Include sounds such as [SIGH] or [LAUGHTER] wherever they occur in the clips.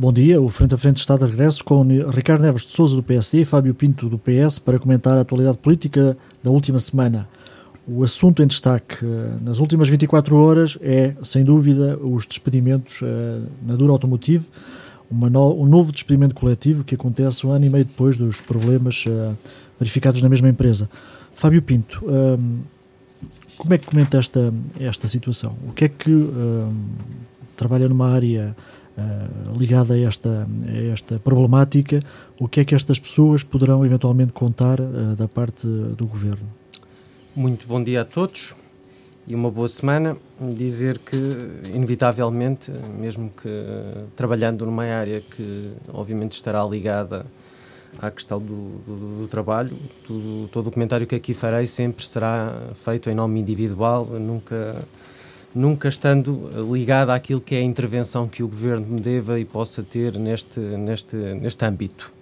Bom dia. O Frente a Frente está de regresso com Ricardo Neves de Souza do PSD e Fábio Pinto do PS para comentar a atualidade política da última semana. O assunto em destaque eh, nas últimas 24 horas é, sem dúvida, os despedimentos eh, na Dura Automotive, no, um novo despedimento coletivo que acontece um ano e meio depois dos problemas uh, verificados na mesma empresa. Fábio Pinto, um, como é que comenta esta, esta situação? O que é que um, trabalha numa área uh, ligada a esta, a esta problemática? O que é que estas pessoas poderão eventualmente contar uh, da parte do governo? Muito bom dia a todos e uma boa semana. Dizer que, inevitavelmente, mesmo que trabalhando numa área que obviamente estará ligada à questão do, do, do trabalho, tudo, todo o comentário que aqui farei sempre será feito em nome individual, nunca, nunca estando ligado àquilo que é a intervenção que o governo me deva e possa ter neste, neste, neste âmbito.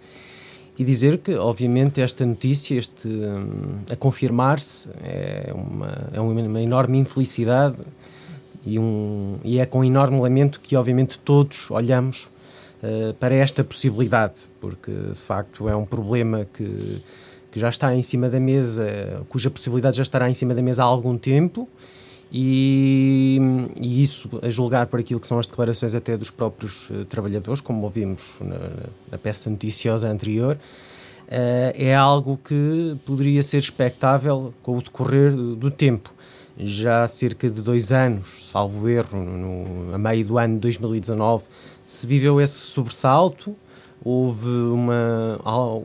E dizer que, obviamente, esta notícia, este, hum, a confirmar-se, é uma, é uma enorme infelicidade e, um, e é com enorme lamento que, obviamente, todos olhamos uh, para esta possibilidade, porque, de facto, é um problema que, que já está em cima da mesa, cuja possibilidade já estará em cima da mesa há algum tempo e, e, isso, a julgar por aquilo que são as declarações até dos próprios uh, trabalhadores, como ouvimos na, na peça noticiosa anterior, uh, é algo que poderia ser expectável com o decorrer do, do tempo. Já há cerca de dois anos, salvo erro, no, a meio do ano de 2019, se viveu esse sobressalto, houve uma,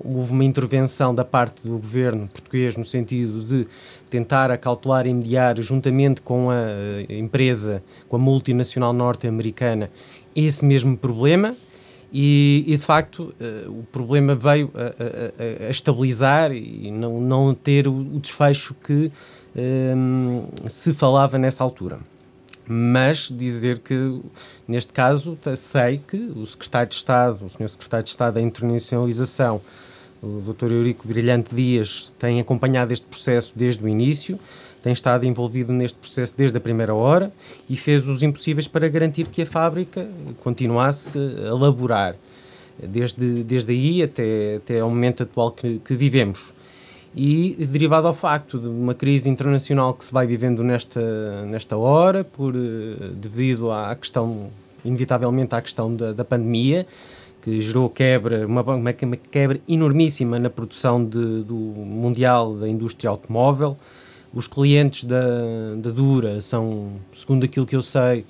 houve uma intervenção da parte do governo português no sentido de tentar acautelar e mediar juntamente com a empresa, com a multinacional norte-americana, esse mesmo problema. E, e, de facto uh, o problema veio a, a, a, estabilizar e não, não ter o, o desfecho que um, se falava nessa altura. Mas dizer que, neste caso, sei que o secretário de Estado, o senhor secretário de Estado da Internacionalização, o Dr. Eurico Brilhante Dias, tem acompanhado este processo desde o início, tem estado envolvido neste processo desde a primeira hora e fez os impossíveis para garantir que a fábrica continuasse a laborar, desde, desde aí até, até ao momento atual que, que vivemos e derivado ao facto de uma crise internacional que se vai vivendo nesta, nesta hora, por, eh, devido à questão, inevitavelmente à questão da, da pandemia, que gerou quebra, uma, uma, quebra enormíssima na produção de, do mundial da indústria automóvel. Os clientes da, da Dura são, segundo aquilo que eu sei,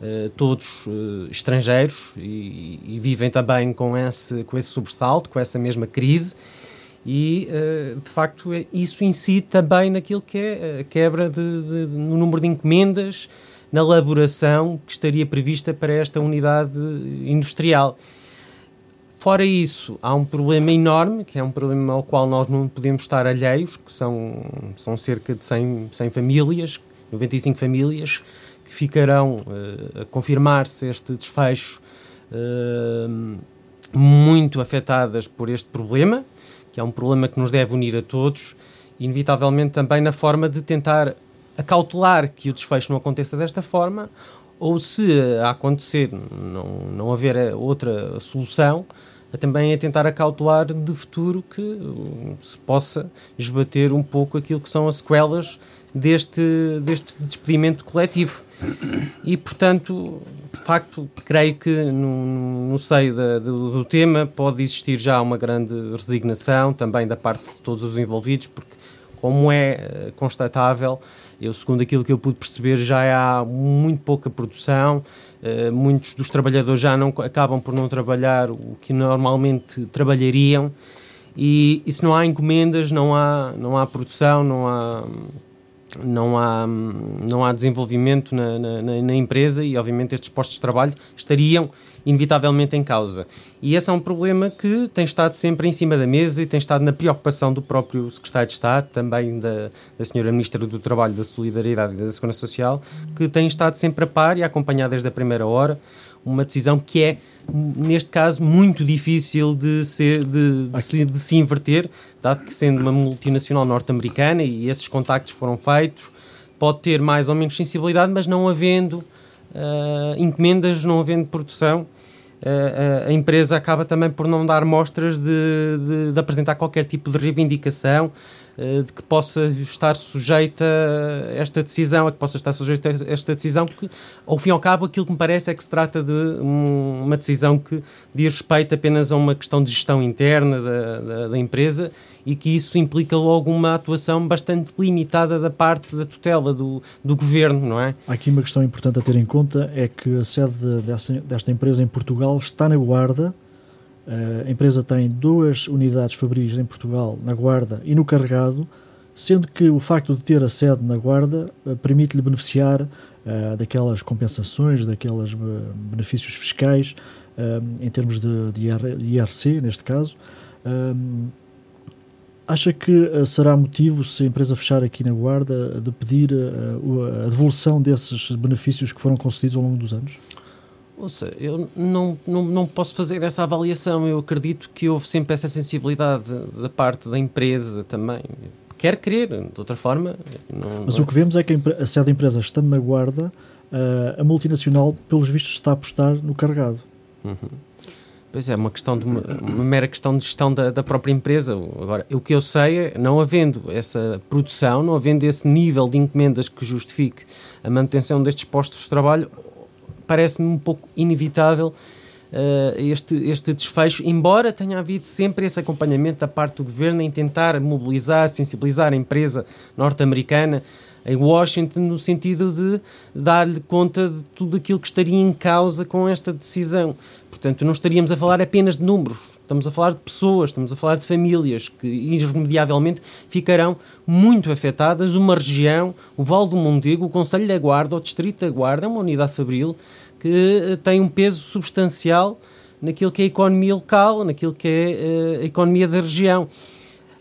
Uh, todos uh, estrangeiros e, e, vivem também com esse, com esse sobressalto, com essa mesma crise e, uh, de facto, é isso incide também naquilo que é a quebra de, de, de, no número de encomendas, na elaboração que estaria prevista para esta unidade industrial. Fora isso, há um problema enorme, que é um problema ao qual nós não podemos estar alheios, que são, são cerca de 100, 100 famílias, 95 famílias, que ficarão uh, a confirmar-se este desfecho uh, muito afetadas por este problema que é um problema que nos deve unir a todos, inevitavelmente também na forma de tentar acautelar que o desfecho não aconteça desta forma, ou se acontecer não, não haver outra solução, também a tentar acautelar de futuro que uh, se possa esbater um pouco aquilo que são as sequelas deste, deste despedimento coletivo. E, portanto, de facto, creio que no, no seio da, do, do, tema pode existir já uma grande resignação também da parte de todos os envolvidos, porque, como é eh, constatável, eu, segundo aquilo que eu pude perceber, já há muito pouca produção, uh, muitos dos trabalhadores já não acabam por não trabalhar o que normalmente trabalhariam, e, e se não há encomendas, não há, não há produção, não há não há, não há desenvolvimento na, na, na, empresa e, obviamente, estes postos de trabalho estariam inevitavelmente em causa. E esse é um problema que tem estado sempre em cima da mesa e tem estado na preocupação do próprio Secretário de Estado, também da, da Senhora Ministra do Trabalho, da Solidariedade e da Segurança Social, que tem estado sempre a par e a acompanhar desde a primeira hora uma decisão que é, neste caso, muito difícil de, ser, de, de, se, de se inverter, dado que sendo uma multinacional norte-americana e esses contactos foram feitos, pode ter mais ou menos sensibilidade, mas não havendo uh, encomendas, não havendo produção, a, empresa acaba também por não dar mostras de, de, de apresentar qualquer tipo de reivindicação de que possa estar sujeita esta decisão, a que possa estar sujeita esta decisão, porque, ao fim e ao cabo, aquilo que me parece é que se trata de um, uma decisão que diz respeito apenas a uma questão de gestão interna da, da, da, empresa e que isso implica logo uma atuação bastante limitada da parte da tutela do, do governo, não é? Aqui uma questão importante a ter em conta, é que a sede dessa, desta empresa em Portugal está na Guarda, a empresa tem duas unidades fabris em Portugal, na Guarda e no Carregado, sendo que o facto de ter a sede na Guarda eh, permite-lhe beneficiar uh, daquelas compensações, daqueles benefícios fiscais, uh, em termos de, de, IRC, neste caso. acha que será motivo, se a empresa fechar aqui na Guarda, de pedir a devolução desses benefícios que foram concedidos ao longo dos anos? Ouça, eu não, não, não posso fazer essa avaliação. Eu acredito que houve sempre essa sensibilidade da parte da empresa também. Quer querer, de outra forma. Não, Mas não... o que vemos é que a sede da empresa, estando na guarda, a multinacional, pelos vistos, está a apostar no carregado. Uhum. Pois é, uma questão de uma, uma mera questão de gestão da, da, própria empresa. Agora, o que eu sei é, não havendo essa produção, não havendo esse nível de encomendas que justifique a manutenção destes postos de trabalho, parece-me um pouco inevitável uh, este, este desfecho, embora tenha havido sempre esse acompanhamento da parte do governo em tentar mobilizar, sensibilizar a empresa norte-americana em Washington no sentido de dar-lhe conta de tudo aquilo que estaria em causa com esta decisão. Portanto, não estaríamos a falar apenas de números, estamos a falar de pessoas, estamos a falar de famílias que irremediavelmente ficarão muito afetadas. Uma região, o Val do Mondego, o Conselho da Guarda, o Distrito da Guarda, é uma unidade fabril que eh, tem um peso substancial naquilo que é a economia local, naquilo que é eh, a economia da região.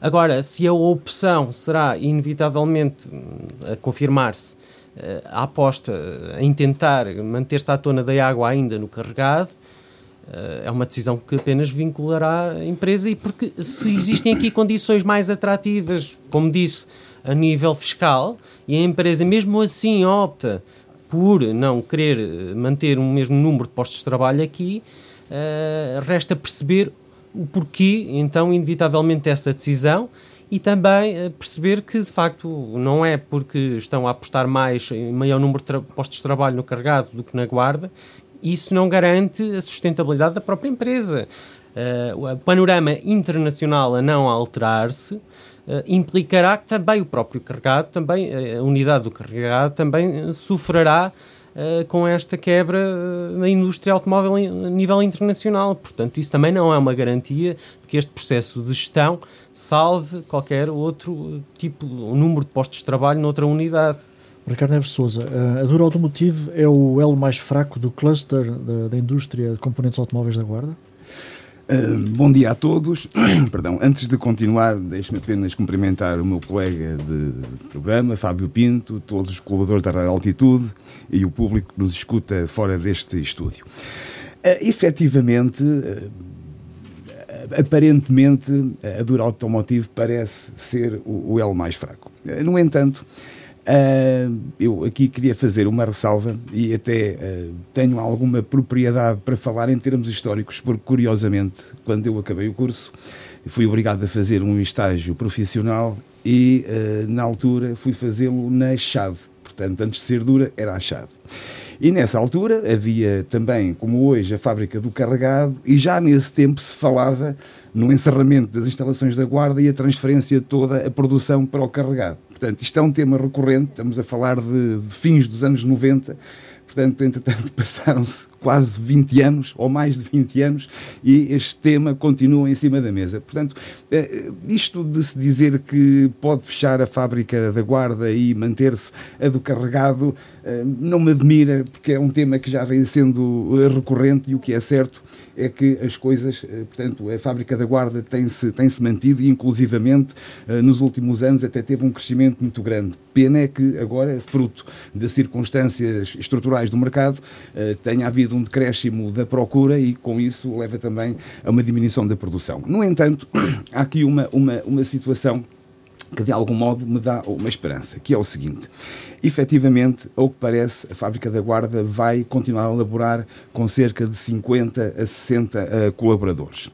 Agora, se a opção será inevitavelmente hum, a confirmar-se eh, a aposta em tentar manter-se à tona da água ainda no carregado, é uma decisão que apenas vinculará a empresa e porque se existem aqui condições mais atrativas, como disse, a nível fiscal, e a empresa mesmo assim opta por não querer manter o mesmo número de postos de trabalho aqui, uh, resta perceber o porquê, então, inevitavelmente, essa decisão e também perceber que, de facto, não é porque estão a apostar mais em maior número de postos de trabalho no carregado do que na guarda isso não garante a sustentabilidade da própria empresa. Uh, o panorama internacional a não alterar-se uh, implicará que também o próprio carregado, também a unidade do carregado, também sofrerá uh, com esta quebra na indústria automóvel a nível internacional. Portanto, isso também não é uma garantia de que este processo de gestão salve qualquer outro tipo, um número de postos de trabalho noutra unidade. Ricardo Neves Souza, a Dura Automotive é o elo mais fraco do cluster da, da indústria de componentes automóveis da Guarda? Uh, bom dia a todos. [CLEARS THROAT] Perdão, antes de continuar, deixe-me apenas cumprimentar o meu colega de, programa, Fábio Pinto, todos os colaboradores da Rádio Altitude e o público que nos escuta fora deste estúdio. Uh, efetivamente, uh, aparentemente, a Dura Automotive parece ser o, o elo mais fraco. No entanto, eu aqui queria fazer uma ressalva e até uh, tenho alguma propriedade para falar em termos históricos, porque curiosamente, quando eu acabei o curso, fui obrigado a fazer um estágio profissional e uh, na altura fui fazê-lo na chave. Portanto, antes de ser dura, era a chave. E nessa altura havia também, como hoje, a fábrica do carregado, e já nesse tempo se falava no encerramento das instalações da guarda e a transferência de toda a produção para o carregado. Portanto, isto é um tema recorrente, estamos a falar de, de fins dos anos 90, portanto, entretanto, [LAUGHS] passaram-se quase 20 anos, ou mais de 20 anos, e este tema continua em cima da mesa. Portanto, eh, isto de se dizer que pode fechar a fábrica da Guarda e manter-se a do carregado, eh, não me admira, porque é um tema que já vem sendo recorrente e o que é certo é que as coisas, eh, portanto, a fábrica da Guarda tem-se tem -se mantido e, inclusivamente, nos últimos anos até teve um crescimento muito grande. Pena é que agora, fruto das circunstâncias estruturais do mercado, tenha havido um decréscimo da procura e, com isso, leva também a uma diminuição da produção. No entanto, [CLEARS THROAT] há aqui uma, uma, uma situação que de algum modo me dá uma esperança, que é o seguinte. Efetivamente, ao que parece, a fábrica da Guarda vai continuar a elaborar com cerca de 50 a 60 uh, colaboradores.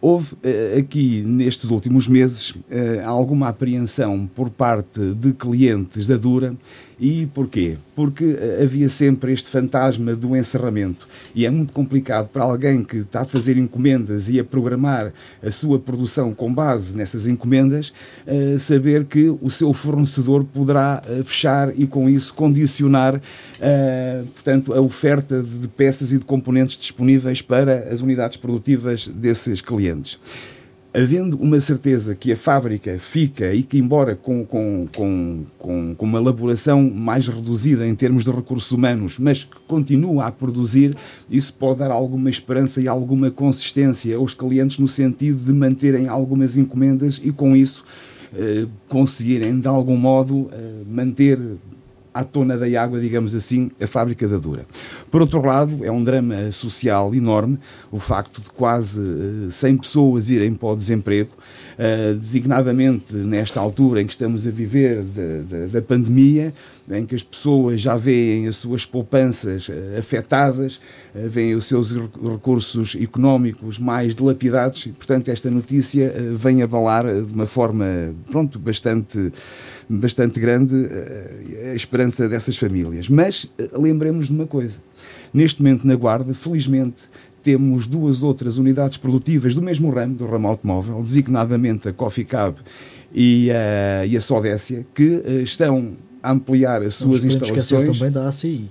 Houve uh, aqui, nestes últimos meses, uh, alguma apreensão por parte de clientes da Dura e porquê? Porque eh, havia sempre este fantasma do encerramento e é muito complicado para alguém que está a fazer encomendas e a programar a sua produção com base nessas encomendas uh, saber que o seu fornecedor poderá uh, fechar e com isso condicionar portanto, a oferta de peças e de componentes disponíveis para as unidades produtivas desses clientes havendo uma certeza que a fábrica fica e que, embora com, com, com, com, uma elaboração mais reduzida em termos de recursos humanos, mas que continua a produzir, isso pode dar alguma esperança e alguma consistência aos clientes no sentido de manterem algumas encomendas e, com isso, eh, conseguirem, de algum modo, eh, manter à tona da água, digamos assim, a fábrica da Dura. Por outro lado, é um drama social enorme o facto de quase 100 eh, pessoas irem para o desemprego, uh, designadamente nesta altura em que estamos a viver de, da pandemia, em que as pessoas já veem as suas poupanças uh, afetadas, uh, veem os seus recursos económicos mais dilapidados e, portanto, esta notícia vem abalar de uma forma, pronto, bastante bastante grande eh, a esperança dessas famílias. Mas eh, lembremos de uma coisa: neste momento, na Guarda, felizmente, temos duas outras unidades produtivas do mesmo ramo, do ramo automóvel, designadamente a Coffee Cab e a, e a Sodécia, que estão ampliar as suas Vamos instalações. também da ACI.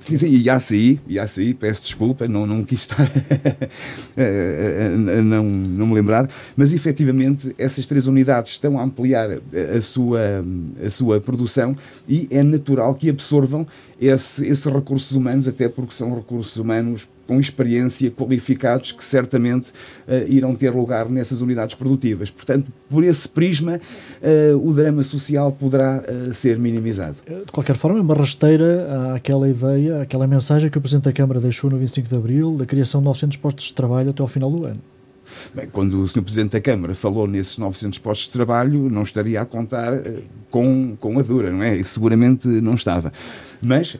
Sim, sim, e ACI, e ACI, peço desculpa, não, não quis estar [LAUGHS] a, não, não me lembrar, mas efetivamente essas três unidades estão a ampliar a sua, a sua produção e é natural que absorvam esse, esses recursos humanos, até porque são recursos humanos com experiência, qualificados, que certamente uh, irão ter lugar nessas unidades produtivas. Portanto, por esse prisma, uh, o drama social poderá uh, ser minimizado. De qualquer forma, é uma rasteira àquela ideia, àquela mensagem que o Presidente da Câmara deixou no 25 de Abril, da criação de 900 postos de trabalho até ao final do ano. Bem, quando o Sr. Presidente da Câmara falou nesses 900 postos de trabalho, não estaria a contar com, com a dura, não é? E seguramente não estava. Mas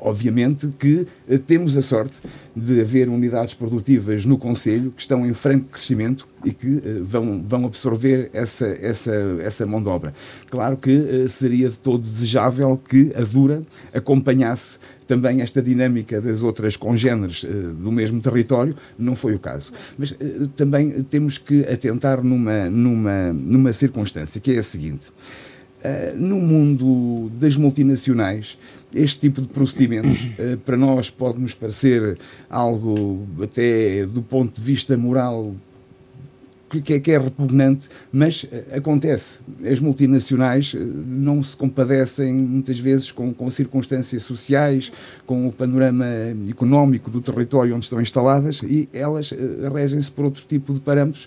obviamente que eh, temos a sorte de haver unidades produtivas no Conselho que estão em franco crescimento e que eh, vão, vão absorver essa, essa, essa mão de obra. Claro que eh, seria de todo desejável que a Dura acompanhasse também esta dinâmica das outras congêneres do mesmo território, não foi o caso. Mas também temos que atentar numa, numa, numa circunstância, que é a seguinte. no mundo das multinacionais, este tipo de procedimentos, eh, para nós, pode nos parecer algo, até do ponto de vista moral, que é, que é repugnante, mas eh, acontece. As multinacionais eh, não se compadecem muitas vezes com, com circunstâncias sociais, com o panorama económico do território onde estão instaladas e elas regem-se por outro tipo de parâmetros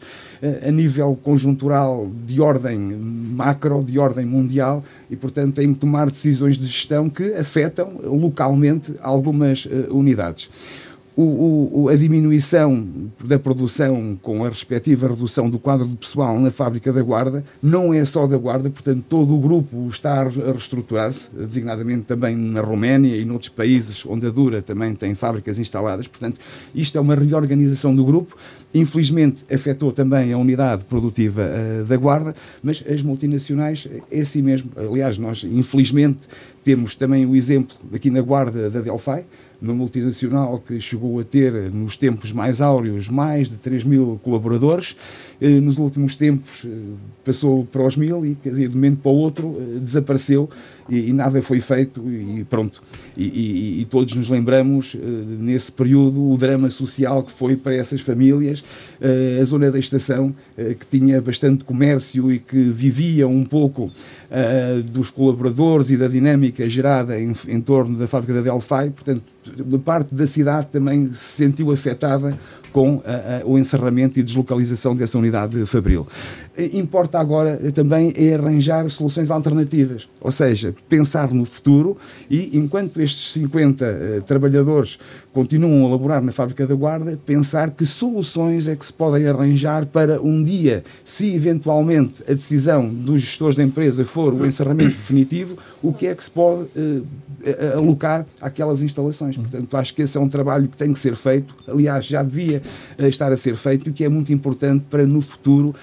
a nível conjuntural de ordem macro, de ordem mundial e, portanto, têm que tomar decisões de gestão que afetam localmente algumas unidades o, o, a diminuição da produção com a respectiva redução do quadro de pessoal na fábrica da Guarda não é só da Guarda, portanto, todo o grupo está a reestruturar-se, designadamente também na Roménia e noutros países onde a Dura também tem fábricas instaladas. Portanto, isto é uma reorganização do grupo. Infelizmente, afetou também a unidade produtiva uh, da Guarda, mas as multinacionais é assim mesmo. Aliás, nós, infelizmente, temos também o exemplo aqui na Guarda da Delphi uma multinacional que chegou a ter, nos tempos mais áureos, mais de 3 mil colaboradores. Eh, nos últimos tempos eh, passou para os mil e, quer dizer, de um momento para o outro, eh, desapareceu e, e nada foi feito e pronto. E, e, e, todos nos lembramos, nesse período, o drama social que foi para essas famílias, a zona da estação, que tinha bastante comércio e que vivia um pouco dos colaboradores e da dinâmica gerada em, em torno da fábrica da Delphi, portanto, parte da cidade também se sentiu afetada com uh, uh, o encerramento e deslocalização dessa unidade fabril. Importa agora também é arranjar soluções alternativas, ou seja, pensar no futuro e enquanto estes 50 uh, trabalhadores continuam a laborar na fábrica da Guarda, pensar que soluções é que se podem arranjar para um dia, se eventualmente a decisão dos gestores da empresa for o encerramento definitivo, o que é que se pode alocar àquelas instalações. Portanto, acho que esse é um trabalho que tem que ser feito, aliás, já devia estar a ser feito e que é muito importante para no futuro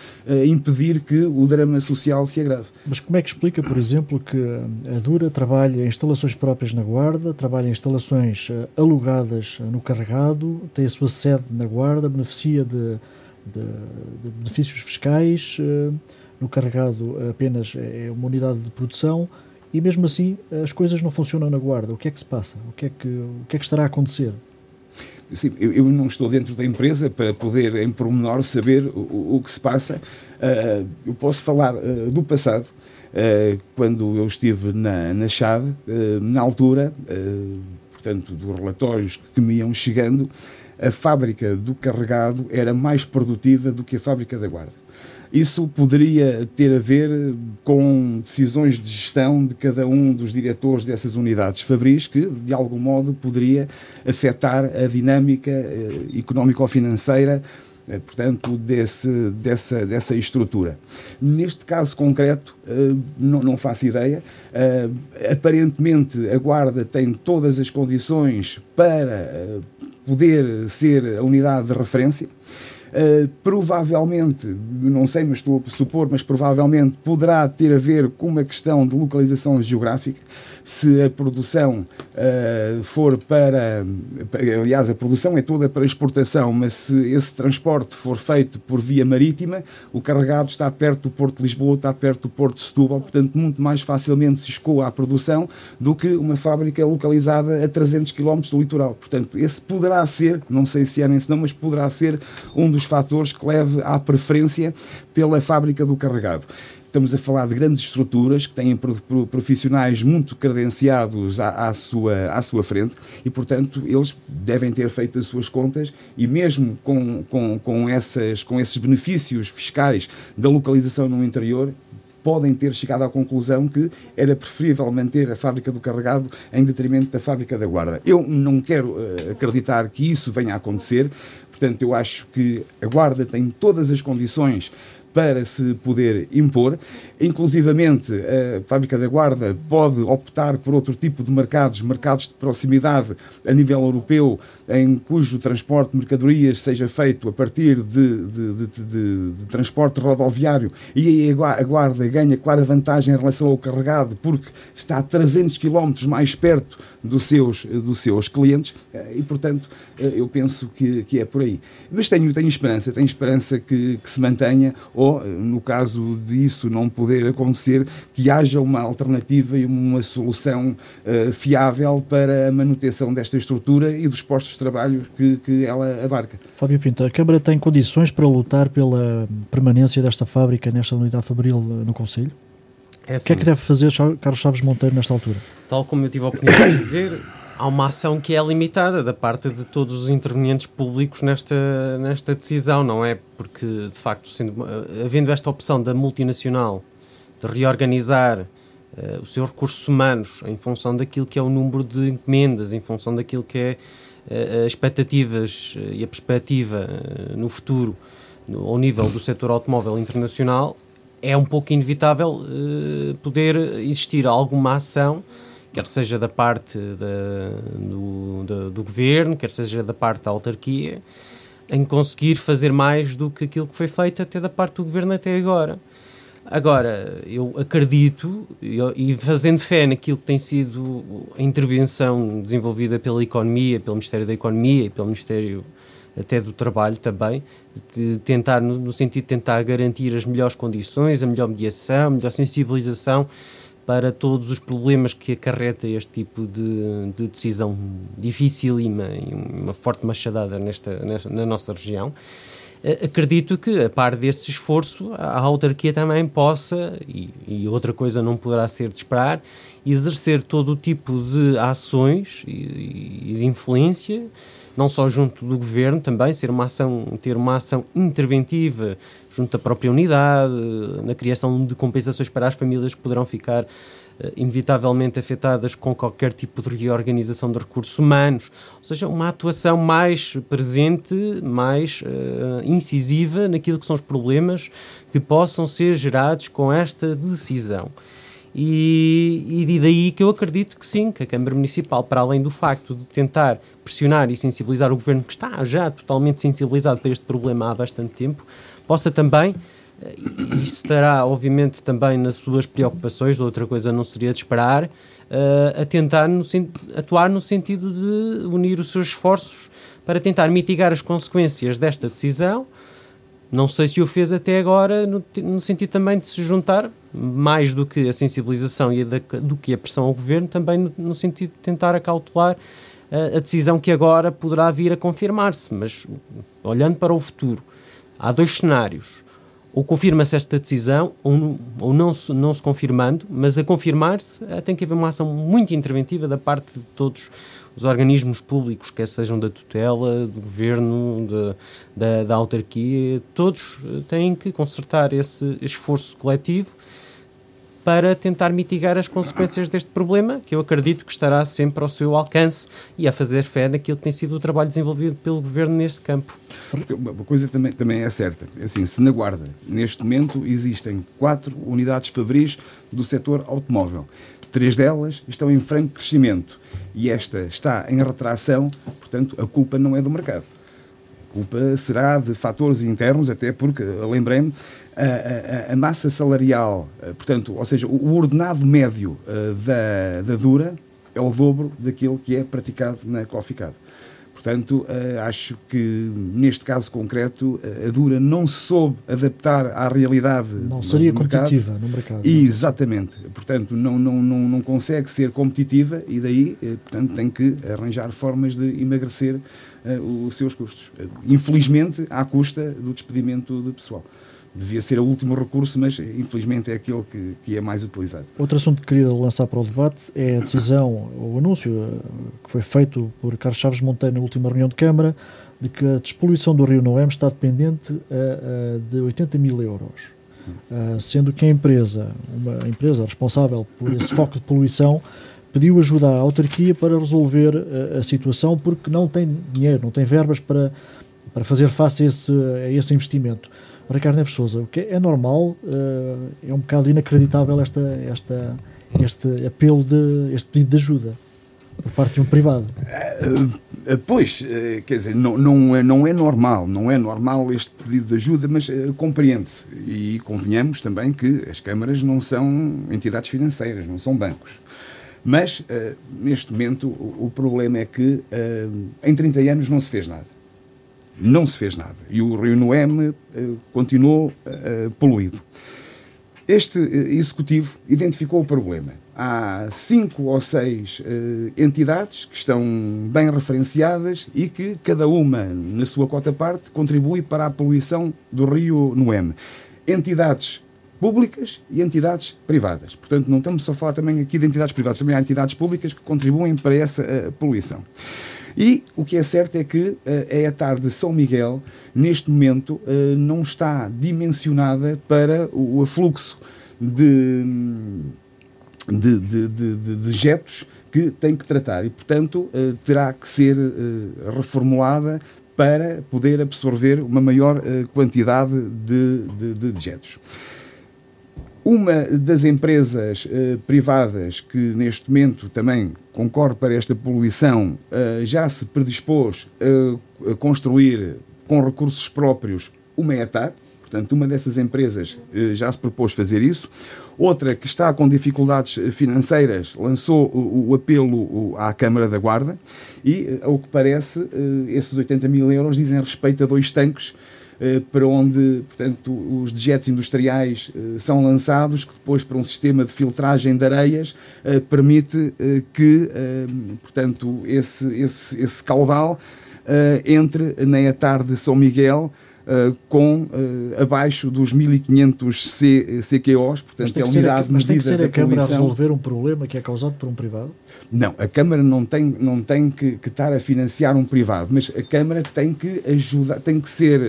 impedir que o drama social se agrave. Mas como é que explica, por exemplo, que a Dura trabalha em instalações próprias na Guarda, trabalha em instalações alugadas no Carregado, tem a sua sede na Guarda, beneficia de, de, de benefícios fiscais, no Carregado apenas é uma unidade de produção, e mesmo assim as coisas não funcionam na Guarda. O que é que se passa? O que é que, o que, é que estará a acontecer? Sim, eu, eu, não estou dentro da empresa para poder, em pormenor, saber o, o que se passa. Uh, eu posso falar uh, do passado, uh, quando eu estive na, na CHAD, na altura, portanto, dos relatórios que me iam chegando, a fábrica do carregado era mais produtiva do que a fábrica da guarda. Isso poderia ter a ver com decisões de gestão de cada um dos diretores dessas unidades fabris, que de algum modo poderia afetar a dinâmica eh, económico-financeira eh, portanto, desse, dessa, dessa estrutura. Neste caso concreto, eh, não, não faço ideia. Aparentemente, a Guarda tem todas as condições para poder ser a unidade de referência. Uh, provavelmente, não sei, mas estou a supor, mas provavelmente poderá ter a ver com uma questão de localização geográfica se a produção uh, for para. Aliás, a produção é toda para exportação, mas se esse transporte for feito por via marítima, o carregado está perto do Porto de Lisboa, está perto do Porto de Setúbal, portanto, muito mais facilmente se escoa a produção do que uma fábrica localizada a 300 km do litoral. Portanto, esse poderá ser, não sei se é nem se não, mas poderá ser um dos fatores que leve à preferência pela fábrica do carregado. Estamos a falar de grandes estruturas que têm profissionais muito credenciados à, à, sua, à sua frente e, portanto, eles devem ter feito as suas contas e, mesmo com, com, com, essas, com esses benefícios fiscais da localização no interior, podem ter chegado à conclusão que era preferível manter a fábrica do carregado em detrimento da fábrica da guarda. Eu não quero uh, acreditar que isso venha a acontecer, portanto, eu acho que a guarda tem todas as condições para se poder impor. Inclusivamente, a Fábrica da Guarda pode optar por outro tipo de mercados, mercados de proximidade a nível europeu, em cujo transporte de mercadorias seja feito a partir de, de, de, de transporte rodoviário e aí a Guarda ganha clara vantagem em relação ao carregado, porque está a 300 km mais perto dos seus, dos seus clientes e, portanto, eu penso que, que é por aí. Mas tenho, tenho esperança, tenho esperança que, que se mantenha ou, no caso disso não poder acontecer, que haja uma alternativa e uma solução uh, fiável para a manutenção desta estrutura e dos postos de trabalho que, que ela abarca. Fábio Pinto, a Câmara tem condições para lutar pela permanência desta fábrica nesta unidade fabril no Conselho? É assim, o que é que deve fazer Carlos Chaves Monteiro nesta altura? Tal como eu tive a oportunidade de dizer, há uma ação que é limitada da parte de todos os intervenientes públicos nesta, nesta decisão, não é? Porque, de facto, sendo, havendo esta opção da multinacional de reorganizar uh, os seus recursos humanos em função daquilo que é o número de encomendas, em função daquilo que é uh, as expectativas uh, e a perspectiva no futuro ao nível do setor automóvel internacional, é um pouco inevitável poder existir alguma ação quer seja da parte da, do, do, do, governo, quer seja da parte da autarquia, em conseguir fazer mais do que aquilo que foi feito até da parte do governo até agora. Agora, eu acredito, e fazendo fé naquilo que tem sido a intervenção desenvolvida pela economia, pelo Ministério da Economia e pelo Ministério até do Trabalho também, de tentar, no, no sentido de tentar garantir as melhores condições, a melhor mediação, a melhor sensibilização para todos os problemas que acarreta este tipo de, de decisão dificílima e uma forte machadada nesta, nesta, na nossa região. Acredito que, a par desse esforço, a autarquia também possa, e, e, outra coisa não poderá ser de esperar, exercer todo o tipo de ações e, e de influência, não só junto do governo, também ser uma ação, ter uma ação interventiva junto da própria unidade, na criação de compensações para as famílias que poderão ficar uh, inevitavelmente afetadas com qualquer tipo de reorganização de recursos humanos, ou seja, uma atuação mais presente, mais uh, incisiva naquilo que são os problemas que possam ser gerados com esta decisão. E, e daí que eu acredito que sim, que a Câmara Municipal, para além do facto de tentar pressionar e sensibilizar o Governo, que está já totalmente sensibilizado para este problema há bastante tempo, possa também, eh, isso estará obviamente também nas suas preocupações, outra coisa não seria de esperar, uh, a tentar no, atuar no sentido de unir os seus esforços para tentar mitigar as consequências desta decisão, não sei se o fez até agora, no, no, sentido também de se juntar, mais do que a sensibilização e a da, do que a pressão ao governo, também no, no sentido de tentar acautelar a, a, decisão que agora poderá vir a confirmar-se. Mas olhando para o futuro, há dois cenários. Ou confirma-se esta decisão, ou, ou não, se, não se confirmando, mas a confirmar-se eh, tem que haver uma ação muito interventiva da parte de todos os organismos públicos, quer sejam da tutela, do governo, de, da, da autarquia, todos eh, têm que consertar esse esforço coletivo para tentar mitigar as consequências deste problema, que eu acredito que estará sempre ao seu alcance e a fazer fé naquilo que tem sido o trabalho desenvolvido pelo Governo neste campo. Uma coisa também, também é certa, é assim, se na Guarda, neste momento, existem quatro unidades fabris do setor automóvel. Três delas estão em franco crescimento e esta está em retração, portanto, a culpa não é do mercado. A culpa será de fatores internos, até porque, lembrei-me, a, a, a, massa salarial, eh, portanto, ou seja, o ordenado médio eh, da, da Dura é o dobro daquilo que é praticado na Coficado. Portanto, uh, acho que neste caso concreto a Dura não soube adaptar à realidade. Não seria competitiva no mercado. E, é? exatamente. Portanto, não, não, não, não consegue ser competitiva e daí, uh, portanto, tem que arranjar formas de emagrecer os seus custos. infelizmente, à custa do despedimento de pessoal devia ser o último recurso, mas infelizmente é aquele que, que é mais utilizado. Outro assunto que queria lançar para o debate é a decisão, o anúncio eh, que foi feito por Carlos Chaves Monteiro na última reunião de Câmara, de que a despoluição do Rio Noem está dependente uh, uh, de 80 mil euros. Sendo que a empresa, uma empresa responsável por esse foco de poluição, pediu ajuda à autarquia para resolver a situação porque não tem dinheiro, não tem verbas para, para fazer face a esse, a esse investimento. Ricardo Neves Souza, o que é normal, uh, é um bocado inacreditável esta, esta, este apelo, de, este pedido de ajuda por parte de um privado. Uh, pois, uh, quer dizer, não, não, é, não é normal, não é normal este pedido de ajuda, mas compreende-se. E convenhamos também que as câmaras não são entidades financeiras, não são bancos. Mas, neste momento, o, problema é que em 30 anos não se fez nada não se fez nada. E o Rio Noeme uh, continuou uh, poluído. Este executivo identificou o problema. Há cinco ou seis entidades que estão bem referenciadas e que, cada uma, na sua cota parte, contribui para a poluição do Rio Noeme. Entidades públicas e entidades privadas. Portanto, não estamos só a falar também aqui de entidades privadas, também há entidades públicas que contribuem para essa poluição. E o que é certo é que uh, a tarde de São Miguel, neste momento, uh, não está dimensionada para o afluxo de, de, de, de, de jetos que tem que tratar e, portanto, uh, terá que ser reformulada para poder absorver uma maior quantidade de, de, de dejetos. Uma das empresas uh, privadas que neste momento também concorre para esta poluição uh, já se predispôs a, a, construir com recursos próprios uma ETAR, portanto, uma dessas empresas já se propôs fazer isso. Outra que está com dificuldades financeiras lançou o, o apelo à Câmara da Guarda e, ao que parece, esses 80 mil euros dizem respeito a dois tanques eh, para onde portanto, os dejetos industriais eh, são lançados, que depois, para um sistema de filtragem de areias, eh, permite que portanto, esse, esse, esse caudal entre na etar de São Miguel uh, com uh, abaixo dos 1500 CQOs, portanto é a unidade a, mas medida tem que ser a Câmara a resolver um problema que é causado por um privado? Não, a Câmara não tem, não tem que, que estar a financiar um privado, mas a Câmara tem que ajudar, tem que ser,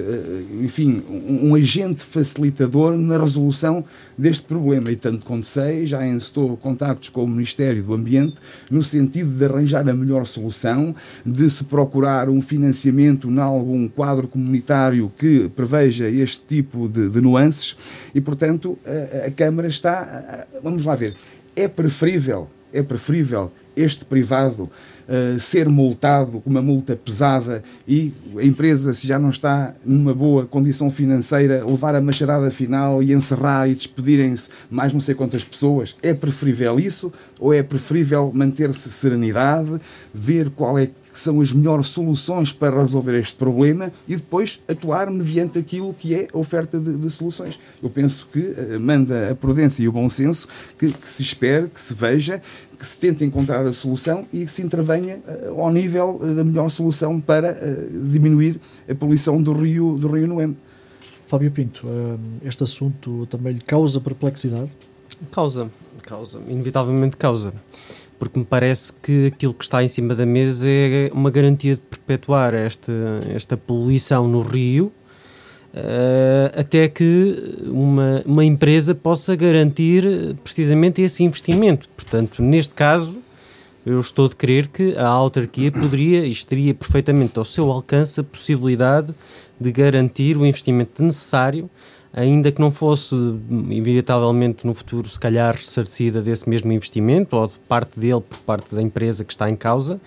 enfim, um, um agente facilitador na resolução deste problema. E tanto quanto sei, já instou contactos com o Ministério do Ambiente no sentido de arranjar a melhor solução, de se procurar um financiamento em algum quadro comunitário que preveja este tipo de, de nuances e, portanto, a, a Câmara está. Vamos lá ver. É preferível, é preferível este privado uh, ser multado com uma multa pesada e a empresa, se já não está numa boa condição financeira, levar a machadada final e encerrar e despedirem-se mais não sei quantas pessoas? É preferível isso ou é preferível manter-se serenidade, ver qual é que são as melhores soluções para resolver este problema e depois atuar mediante aquilo que é a oferta de, de soluções. Eu penso que uh, manda a prudência e o bom senso que, que se espere, que se veja, que se tente encontrar a solução e que se intervenha uh, ao nível uh, da melhor solução para diminuir a poluição do rio, do rio Noem. Fábio Pinto, este assunto também lhe causa perplexidade? Causa, causa, inevitavelmente causa porque me parece que aquilo que está em cima da mesa é uma garantia de perpetuar esta, esta poluição no rio, uh, até que uma, uma empresa possa garantir precisamente esse investimento. Portanto, neste caso, eu estou de crer que a autarquia poderia e estaria perfeitamente ao seu alcance a possibilidade de garantir o investimento necessário ainda que não fosse inevitavelmente no futuro, se calhar, ressarcida desse mesmo investimento ou de parte dele por parte da empresa que está em causa,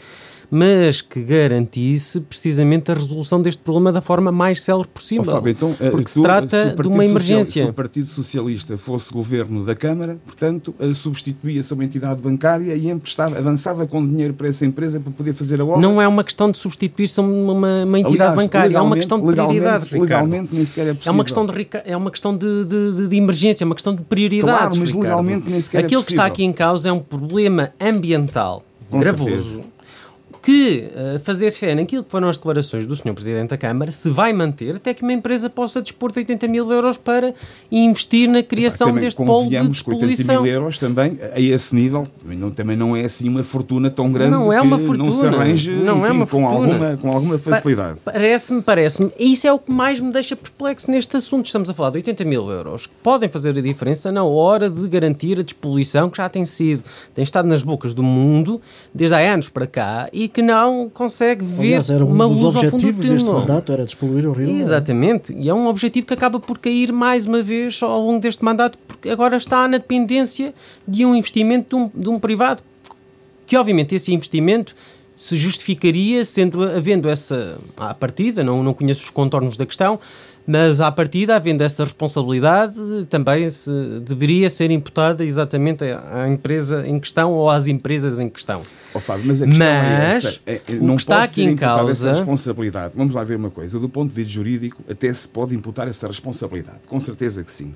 mas que garantisse precisamente a resolução deste problema da forma mais célere possível. Oh, Fábio, então, eh, porque tu, se trata se de uma emergência. se o Partido Socialista fosse governo da Câmara, portanto, eh, substituía-se uma entidade bancária e emprestava, avançava com dinheiro para essa empresa para poder fazer a obra. Não é uma questão de substituir-se uma, uma entidade Aliás, bancária, é uma questão de prioridade. Legalmente, legalmente nem sequer é possível. É uma questão de, é uma questão de, de, de emergência, é uma questão de prioridade. Claro, mas Ricardo. legalmente nem sequer Aquilo é possível. que está aqui em causa é um problema ambiental com gravoso. Certeza que uh, fazer fé naquilo que foram as declarações do Sr. Presidente da Câmara se vai manter até que uma empresa possa dispor de 80 mil euros para investir na criação também deste polo de despoluição. 80 mil euros também, a esse nível, não, também não é assim uma fortuna tão grande não é uma fortuna, não se arranje não enfim, é uma com, alguma, com alguma facilidade. Parece-me, parece-me, e isso é o que mais me deixa perplexo neste assunto. Estamos a falar de 80 mil euros que podem fazer a diferença na hora de garantir a despoluição que já tem sido, tem estado nas bocas do mundo desde há anos para cá e que não consegue ver Aliás, era um uma dos luz objetivos ao fundo deste mandato era despoluir o Rio. Exatamente, e é um objetivo que acaba por cair mais uma vez ao longo deste mandato, porque agora está na dependência de um investimento de um, de um privado, que obviamente esse investimento se justificaria sendo havendo essa à partida, não, não conheço os contornos da questão, mas à partida, havendo essa responsabilidade, também se deveria ser imputada exatamente à empresa em questão ou às empresas em questão. Oh, Fábio, mas a questão é mas, é essa. É, não que está aqui em causa essa responsabilidade. Vamos lá ver uma coisa. Do ponto de vista jurídico, até se pode imputar essa responsabilidade. Com certeza que sim.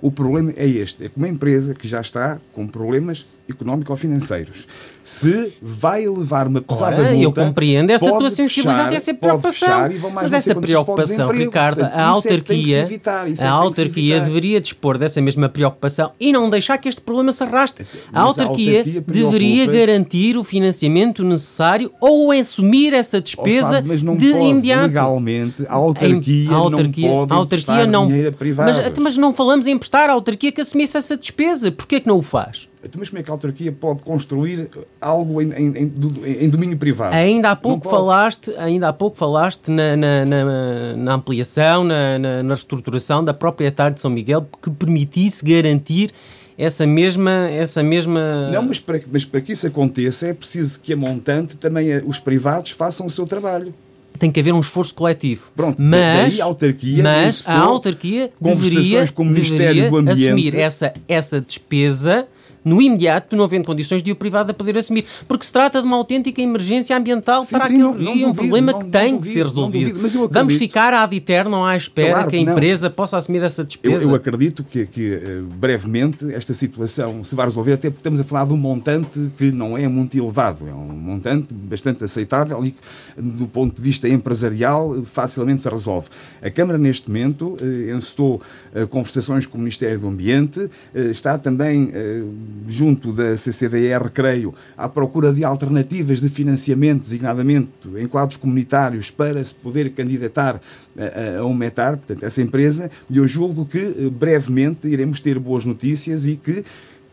O problema é este: é que uma empresa que já está com problemas económico-financeiros, se vai levar uma pesada Ora, multa, eu compreendo essa tua sensibilidade e essa preocupação. Mas essa preocupação, Ricardo, a autarquia, é evitar, a autarquia deveria dispor dessa mesma preocupação e não deixar que este problema se arraste. A autarquia, a autarquia deveria garantir o financiamento necessário ou assumir essa despesa oh, Fábio, de imediato. Legalmente, a autarquia, a autarquia não pode a autarquia não, mas, mas não falamos em emprestar a autarquia que assumisse essa despesa. Porquê é que não o faz? Então, mas como é que a autarquia pode construir algo em, em, em, em domínio privado? Ainda há pouco falaste, ainda há pouco falaste na, na, na, na ampliação, na, na, na reestruturação da própria tarde de São Miguel que permitisse garantir essa mesma, essa mesma. Não, mas para, mas para que isso aconteça é preciso que a montante também eh, os privados façam o seu trabalho tem que haver um esforço coletivo. Pronto, mas a autarquia, mas a autarquia deveria, deveria assumir essa, essa despesa no imediato, não havendo condições de o privado a poder assumir. Porque se trata de uma autêntica emergência ambiental sim, para sim, aquele não, não rio, um problema não, que tem duvido, que ser resolvido. Duvido, Vamos ficar ad eterno à espera claro, que a empresa possa assumir essa despesa. Eu, eu acredito que, que, eh, brevemente esta situação se vai resolver, até porque estamos a falar de um montante que não é muito elevado, é um montante bastante aceitável e do ponto de vista empresarial facilmente se resolve. A Câmara neste momento eh, encetou eh, conversações com o Ministério do Ambiente, está também junto da CCDR, creio, à procura de alternativas de financiamento, designadamente em quadros comunitários, para se poder candidatar a, um METAR, portanto, essa empresa, e eu julgo que eh, brevemente iremos ter boas notícias e que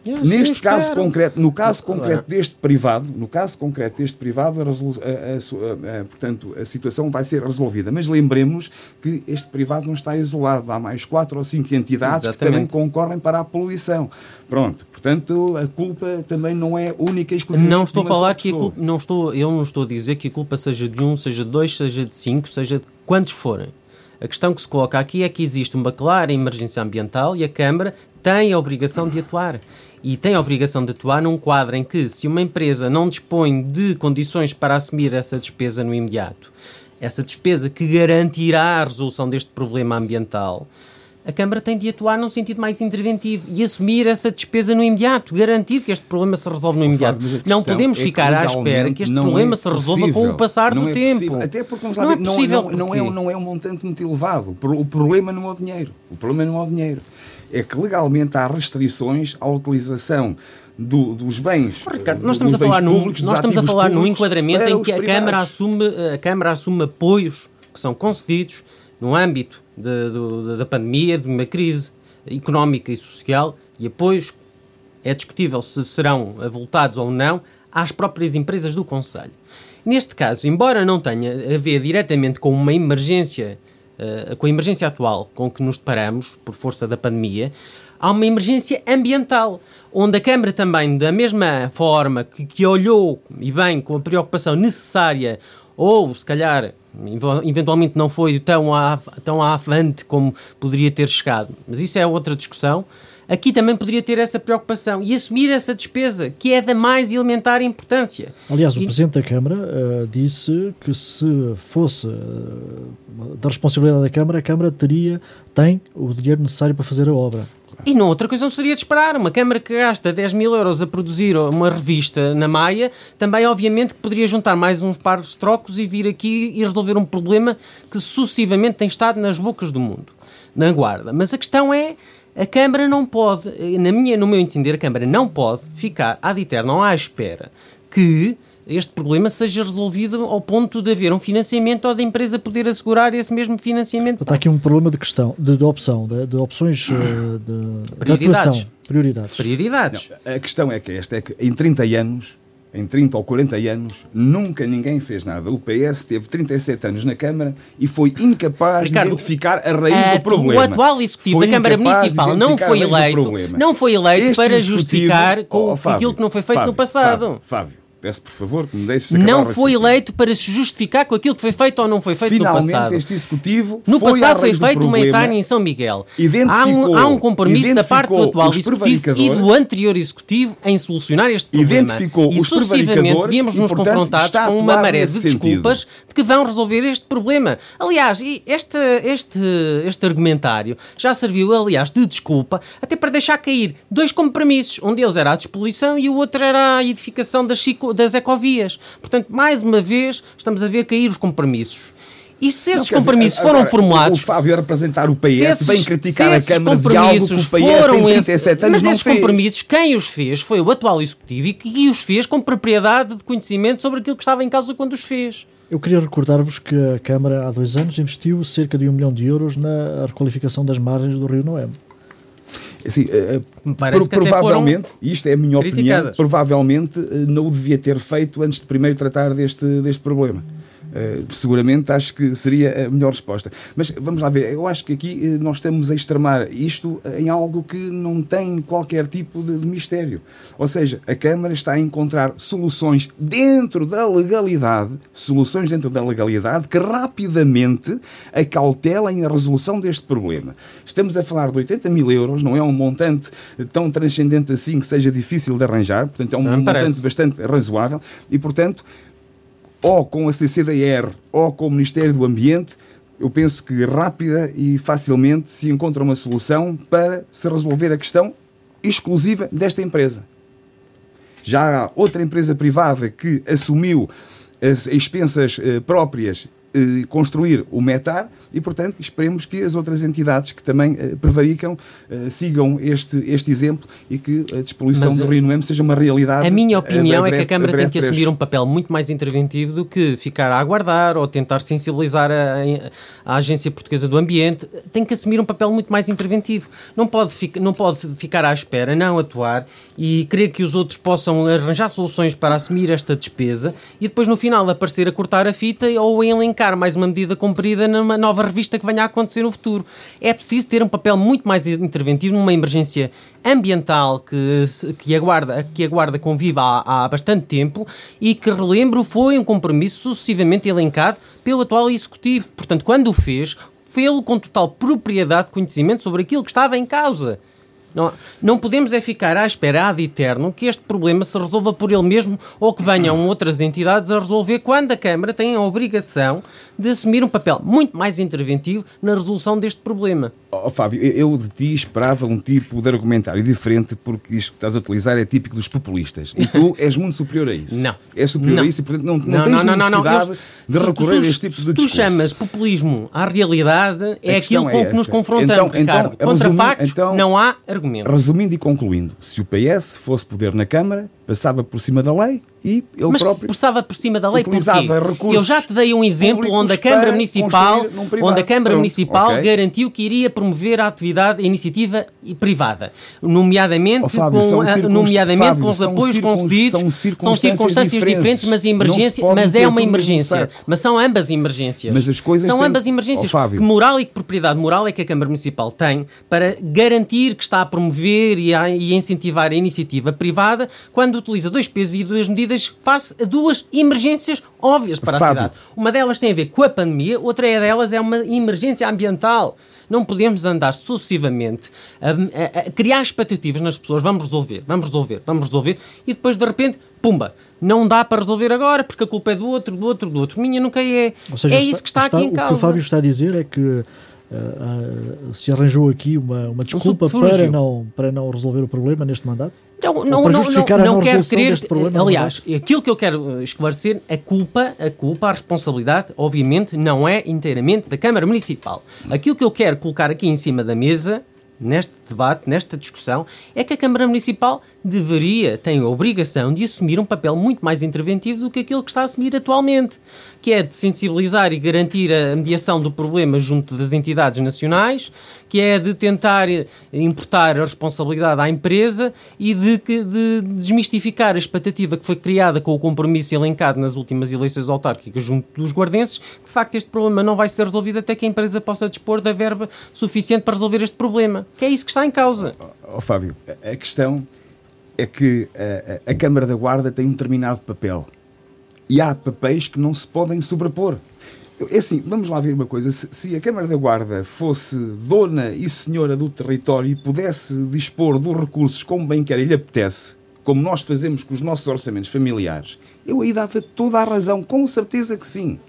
eu Neste caso concreto, no caso concreto deste privado, no caso concreto deste privado, a, a, a, portanto, a situação vai ser resolvida. Mas lembremos que este privado não está isolado. Há mais quatro ou cinco entidades Exatamente. que também concorrem para a poluição. Pronto, portanto, a culpa também não é única e exclusiva. Não estou a falar que a culpa, não estou, eu não estou a dizer que a culpa seja de um, seja de dois, seja de cinco, seja de quantos forem. A questão que se coloca aqui é que existe uma clara emergência ambiental e a Câmara tem a obrigação de atuar e tem a obrigação de atuar num quadro em que, se uma empresa não dispõe de condições para assumir essa despesa no imediato, essa despesa que garantirá a resolução deste problema ambiental, a Câmara tem de atuar num sentido mais interventivo e assumir essa despesa no imediato, garantir que este problema se resolve no imediato. Não podemos é ficar à espera que este problema é se resolva com o passar não do é tempo. Possível. Até porque, vamos lá não, ver, é possível não, não, é, não é um montante muito elevado. O problema não é o dinheiro. O problema não é o dinheiro é que legalmente há restrições à utilização do, dos bens. Ricardo, nós estamos a falar, públicos, num, nós estamos a falar num enquadramento em que a Câmara, assume, a Câmara assume apoios que são concedidos no âmbito de, de, da pandemia, de uma crise económica e social, e apoios é discutível se serão avultados ou não às próprias empresas do Conselho. Neste caso, embora não tenha a ver diretamente com uma emergência uh, com a emergência atual com que nos deparamos, por força da pandemia, há uma emergência ambiental, onde a Câmara também, da mesma forma que, que olhou, e bem, com a preocupação necessária, ou se calhar eventualmente não foi tão, à, tão avante como poderia ter chegado, mas isso é outra discussão aqui também poderia ter essa preocupação e assumir essa despesa, que é da mais elementar importância. Aliás, o e... Presidente da Câmara uh, disse que se fosse uh, da responsabilidade da Câmara, a Câmara teria, tem o dinheiro necessário para fazer a obra. E não, outra coisa não seria de esperar. Uma Câmara que gasta 10 mil euros a produzir uma revista na Maia, também obviamente que poderia juntar mais uns pares de trocos e vir aqui e resolver um problema que sucessivamente tem estado nas bocas do mundo, na guarda. Mas a questão é, a Câmara não pode, na minha, no meu entender, a Câmara não pode ficar ad eterno à espera que este problema seja resolvido ao ponto de haver um financiamento ou da empresa poder assegurar esse mesmo financiamento. Está aqui um problema de questão, de, de opção, de, de opções eh, de, Prioridades. de atuação. Prioridades. Prioridades. Não, a questão é que esta é que em 30 anos em 30 ou 40 anos, nunca ninguém fez nada. O PS teve 37 anos na Câmara e foi incapaz Ricardo, de identificar a raiz a, do problema. O atual Executivo da Câmara Municipal não foi eleito, não foi eleito para justificar com oh, Fábio, aquilo que não foi feito Fábio, no passado. Fábio, Fábio Peço, por favor, que me deixe Não foi eleito para se justificar com aquilo que foi feito ou não foi feito Finalmente, no passado. este executivo No foi passado foi feito uma etária em São Miguel. Há um, há um compromisso da parte do atual executivo e do anterior executivo em solucionar este problema. Identificou e sucessivamente devíamos nos confrontar com uma maré de desculpas sentido. de que vão resolver este problema. Aliás, este, este, este argumentário já serviu, aliás, de desculpa até para deixar cair dois compromissos. Um deles era a despoluição e o outro era a edificação das, das ecovias. Portanto, mais uma vez, estamos a ver cair os compromissos. E se esses não, compromissos dizer, foram agora, formulados. O Fábio a representar o PS, esses, vem criticar a Câmara de algo que o PS foram em 37 esse, anos Mas esses fez. compromissos, quem os fez foi o atual Executivo e que os fez com propriedade de conhecimento sobre aquilo que estava em causa quando os fez. Eu queria recordar-vos que a Câmara há dois anos investiu cerca de um milhão de euros na requalificação das margens do Rio Noemo. Assim, uh, pro, provavelmente, isto é a minha opinião, provavelmente uh, não o devia ter feito antes de primeiro tratar deste, deste problema. Uh, seguramente acho que seria a melhor resposta. Mas vamos lá ver, eu acho que aqui nós estamos a extremar isto em algo que não tem qualquer tipo de, de mistério. Ou seja, a Câmara está a encontrar soluções dentro da legalidade, soluções dentro da legalidade que rapidamente acautelem a resolução deste problema. Estamos a falar de 80 mil euros, não é um montante tão transcendente assim que seja difícil de arranjar, portanto é um montante parece. bastante razoável e, portanto, ou com a CCDR ou com o Ministério do Ambiente, eu penso que rápida e facilmente se encontra uma solução para se resolver a questão exclusiva desta empresa. Já há outra empresa privada que assumiu as expensas eh, próprias eh, construir o METAR e, portanto, esperemos que as outras entidades que também uh, prevaricam uh, sigam este, este exemplo e que a despoluição Mas, do Rio Noem seja uma realidade. A minha opinião breve, é que a Câmara tem que assumir um papel muito mais interventivo do que ficar a aguardar ou tentar sensibilizar a, a Agência Portuguesa do Ambiente. Tem que assumir um papel muito mais interventivo. Não pode, não pode ficar à espera, não atuar e querer que os outros possam arranjar soluções para assumir esta despesa e depois no final aparecer a cortar a fita ou a elencar mais uma medida cumprida numa nova revista que venha a acontecer no futuro. É preciso ter um papel muito mais interventivo numa emergência ambiental que, que, aguarda, que aguarda conviva há, há bastante tempo e que, relembro, foi um compromisso sucessivamente elencado pelo atual Executivo. Portanto, quando o fez, fê-lo com total propriedade de conhecimento sobre aquilo que estava em causa. Não, não podemos é ficar à espera ad eterno que este problema se resolva por ele mesmo ou que venham outras entidades a resolver quando a Câmara tem a obrigação de assumir um papel muito mais interventivo na resolução deste problema. Oh, Fábio, eu de ti esperava um tipo de argumentário diferente porque isto que estás a utilizar é típico dos populistas e tu [LAUGHS] és muito superior a isso. Não. És superior não. a isso e portanto não, não, não tens não, necessidade eu, de recorrer tu, a este tipo de discurso. Tu chamas populismo à realidade é aquilo com é que nos confrontamos, então, então, Contra factos então, não há argumento. Resumindo e concluindo, se o PS fosse poder na Câmara, passava por cima da lei e ele Mas próprio passava por cima da lei utilizava recursos Eu já te dei um exemplo onde a Câmara Municipal, onde a Câmara Pronto, Municipal okay. garantiu que iria promover a atividade a iniciativa privada, nomeadamente oh, Fábio, com, a, nomeadamente Fábio, com os apoios concedidos. São circunstâncias, são circunstâncias diferentes, mas emergência, mas é uma emergência. Mas são ambas emergências. Mas as coisas são têm... ambas emergências. Oh, que moral e que propriedade moral é que a Câmara Municipal tem para garantir que está a promover e a e incentivar a iniciativa privada quando utiliza dois pesos e duas medidas face a duas emergências óbvias para Fábio. a cidade. Uma delas tem a ver com a pandemia, outra é delas é uma emergência ambiental. Não podemos andar sucessivamente a, a, a, criar expectativas nas pessoas. Vamos resolver, vamos resolver, vamos resolver. E depois, de repente, pumba, não dá para resolver agora porque a culpa é do outro, do outro, do outro. Minha nunca é. Seja, é isso que está, está aqui em causa. O que o Fábio está a dizer é que Uh, uh, se arranjou aqui uma, uma desculpa para não, para não resolver o problema neste mandato? Não, não, não, não, não quero querer. Problema, aliás, aquilo que eu quero eh, esclarecer, a culpa, a culpa, a responsabilidade, obviamente, não é inteiramente da Câmara Municipal. Aquilo que eu quero colocar aqui em cima da mesa neste debate, nesta discussão, é que a Câmara Municipal deveria, tem a obrigação de assumir um papel muito mais interventivo do que aquilo que está a assumir atualmente, que é de sensibilizar e garantir a mediação do problema junto das entidades nacionais, que é de tentar importar a responsabilidade à empresa e de, de desmistificar a expectativa que foi criada com o compromisso elencado nas últimas eleições autárquicas junto dos guardenses, que de facto este problema não vai ser resolvido até que a empresa possa dispor da verba suficiente para resolver este problema. Que é isso que está em causa. Oh, oh, Fábio, a questão é que a, a Câmara da Guarda tem um determinado papel e há papéis que não se podem sobrepor. É assim, vamos lá ver uma coisa. Se, se, a Câmara da Guarda fosse dona e senhora do território e pudesse dispor dos recursos como bem quer e lhe apetece, como nós fazemos com os nossos orçamentos familiares, eu aí dava toda a razão, com certeza que sim.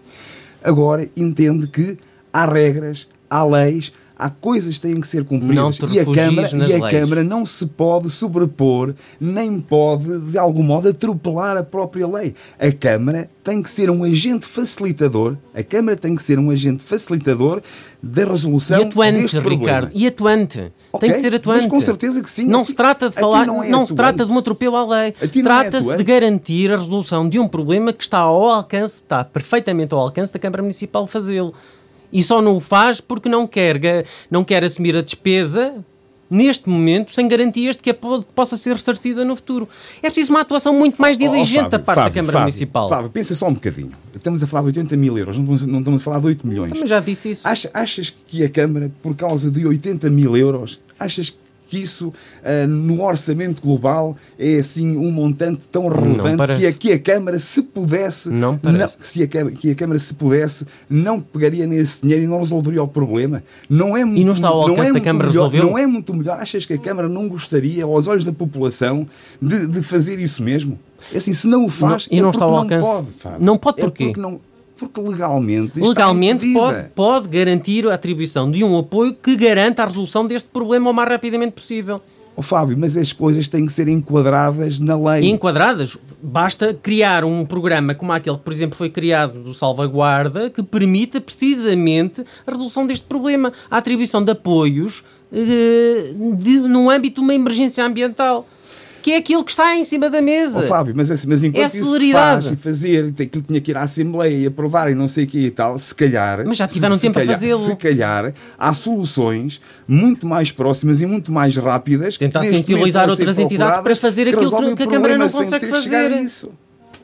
Agora, entende que há regras, há leis, há coisas que têm que ser cumpridas e a, Câmara, e a Câmara não se pode sobrepor, nem pode, de algum modo, atropelar a própria lei. A Câmara tem que ser um agente facilitador, a Câmara tem que ser um agente facilitador da resolução e atuante, deste Ricardo, E atuante. Okay, tem que ser atuante. Mas com certeza que sim. Não se trata de falar, não, é não se trata de um atropelo à lei. É Trata-se é de garantir a resolução de um problema que está ao alcance, está perfeitamente ao alcance da Câmara Municipal fazê-lo e só não o faz porque não quer, não quer assumir a despesa neste momento, sem garantias de que possa ser ressarcida no futuro. É preciso uma atuação muito mais diligente oh, oh, Fábio, da parte Fábio, da Câmara Fábio, Municipal. Fábio, pensa só um bocadinho. Estamos a falar de 80 mil euros, não estamos, não estamos a falar de 8 milhões. Também já disse isso. Achas, achas que a Câmara, por causa de 80 mil euros, achas que que isso uh, no orçamento global é assim um montante tão relevante que a, que a Câmara se pudesse não, não se a, que a Câmara se pudesse não pegaria nesse dinheiro e não resolveria o problema. Não é muito, e não está ao alcance não é da Câmara melhor, resolver não é muito melhor? Achas que a Câmara não gostaria aos olhos da população de, de fazer isso mesmo? É assim se não o faz não, e é não está ao alcance. não pode, não pode porquê? é não porque legalmente. Legalmente pode, pode garantir a atribuição de um apoio que garanta a resolução deste problema o mais rapidamente possível. Oh, Fábio, mas as coisas têm que ser enquadradas na lei. enquadradas? Basta criar um programa como aquele que, por exemplo, foi criado do Salvaguarda, que permita precisamente a resolução deste problema, a atribuição de apoios eh, de, no âmbito de uma emergência ambiental que é aquilo que está em cima da mesa. Oh, Fábio, mas, assim, mas enquanto é isso faz e fazer, aquilo tinha que ir à Assembleia e aprovar e não sei o que e tal, se calhar... Mas já tiveram se, tempo se calhar, a fazê-lo. Se calhar, há soluções muito mais próximas e muito mais rápidas... Tentar sensibilizar outras entidades para fazer aquilo que, que a Câmara não consegue fazer.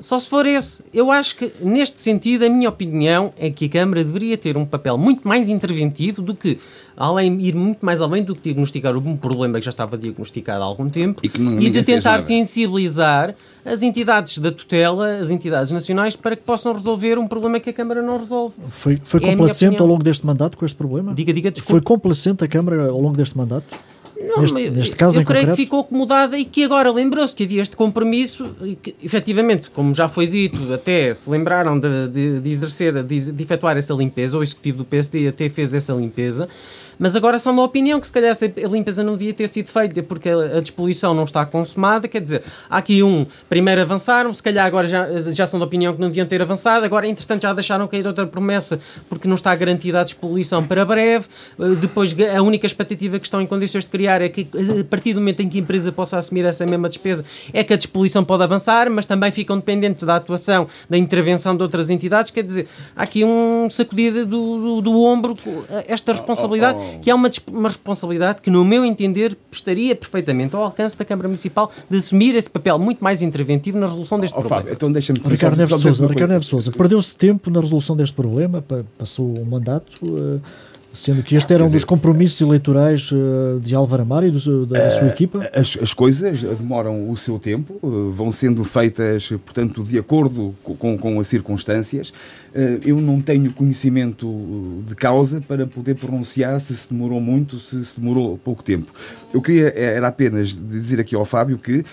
Só se for esse. Eu acho que, neste sentido, a minha opinião é que a Câmara deveria ter um papel muito mais interventivo do que, além, ir muito mais além do que diagnosticar um problema que já estava diagnosticado há algum tempo e, não, e de tentar sensibilizar as entidades da tutela, as entidades nacionais, para que possam resolver um problema que a Câmara não resolve. Foi, foi é complacente ao longo deste mandato com este problema? Diga, diga, desculpe. Foi complacente a Câmara ao longo deste mandato? Não, neste, neste caso eu creio concreto? que ficou acomodada e que agora lembrou-se que havia este compromisso e que, efetivamente, como já foi dito, até se lembraram de, de, de exercer, de, de efetuar essa limpeza, o executivo do PSD até fez essa limpeza, mas agora só uma opinião que se calhar a limpeza não devia ter sido feita porque a despoluição não está consumada. Quer dizer, há aqui um, primeiro avançaram, se calhar agora já, já são da opinião que não deviam ter avançado, agora entretanto já deixaram cair outra promessa porque não está garantida a despoluição para breve. Eh, depois a única expectativa que estão em condições de criar é que a partir do momento em que a empresa possa assumir essa mesma despesa é que a despoluição pode avançar, mas também ficam dependentes da atuação, da intervenção de outras entidades. Quer dizer, há aqui um sacudida do, do, do ombro esta responsabilidade. Oh, oh, oh que é uma, uma responsabilidade que, no meu entender, estaria perfeitamente ao alcance da Câmara Municipal de assumir esse papel muito mais interventivo na resolução deste oh, problema. Fábio, então deixa-me Ricardo Neves Souza, Ricardo Neves Souza, perdeu-se tempo na resolução deste problema, passou um mandato. Uh, Sendo que este era um dos compromissos eleitorais uh, de Álvaro Amaro e do, da sua equipa? As, as, coisas demoram o seu tempo, uh, vão sendo feitas, portanto, de acordo com, com as circunstâncias. eu não tenho conhecimento de causa para poder pronunciar se se demorou muito, se se demorou pouco tempo. Eu queria, era apenas dizer aqui ao Fábio que,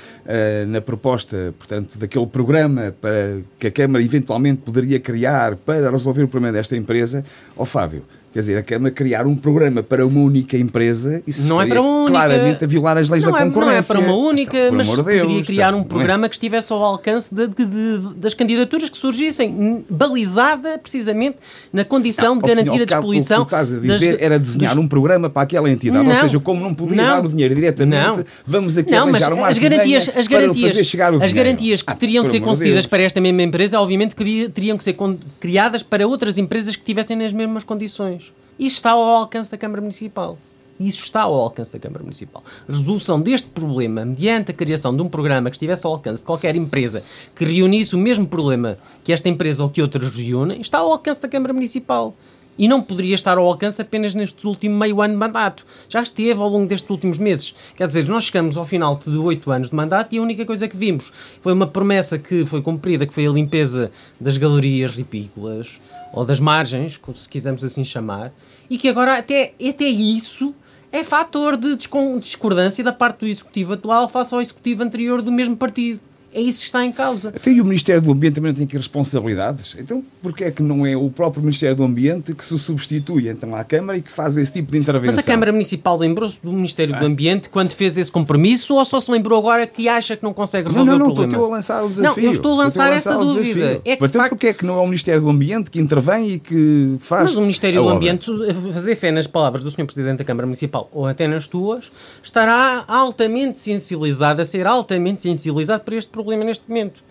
na proposta, portanto, daquele programa para que a Câmara eventualmente poderia criar para resolver o problema desta empresa, ao Fábio, Quer dizer, a Câmara criar um programa para uma única empresa, isso não é para uma única... claramente a violar as leis não da concorrência. É, não é para uma única, então, mas poderia Deus, criar um é? programa é? que estivesse ao alcance de, de, de, das candidaturas que surgissem, balizada precisamente na condição não, de garantir a disposição. O que tu estás a dizer das, era desenhar dos... um programa para aquela entidade, não, ou seja, como não podia dar o dinheiro diretamente, vamos aqui não, arranjar uma as garantias, as garantias, as garantias que ah, teriam de ser concedidas para esta mesma empresa, obviamente, teriam que ser criadas para outras empresas que tivessem nas mesmas condições. Isso está ao alcance da Câmara Municipal. Isso está ao alcance da Câmara Municipal. resolução deste problema, mediante a criação de um programa que estivesse ao alcance de qualquer empresa que reunisse o mesmo problema que esta empresa ou que outras reúnem, está ao alcance da Câmara Municipal. E não poderia estar ao alcance apenas neste último meio ano de mandato. Já esteve ao longo destes últimos meses. Quer dizer, nós chegamos ao final de oito anos de mandato e a única coisa que vimos foi uma promessa que foi cumprida, que foi a limpeza das galerias ripícolas, ou das margens, se quisermos assim chamar, e que agora até, até isso é fator de discordância da parte do Executivo atual face ao Executivo anterior do mesmo partido. É isso que está em causa. Até e o Ministério do Ambiente também não tem aqui responsabilidades. Então, porquê é que não é o próprio Ministério do Ambiente que se substitui então à Câmara e que faz esse tipo de intervenção? Mas a Câmara Municipal lembrou-se do Ministério ah. do Ambiente quando fez esse compromisso ou só se lembrou agora que acha que não consegue resolver não, não, o problema? Não, não, estou a lançar o desafio. Não, eu estou a lançar, essa dúvida. É que, então, facto... porquê é que não é o Ministério do Ambiente que intervém e que faz Mas o Ministério do Ambiente, fazer fé nas palavras do Sr. Presidente da Câmara Municipal ou até nas tuas, estará altamente sensibilizado, a ser altamente sensibilizado para este problema neste momento.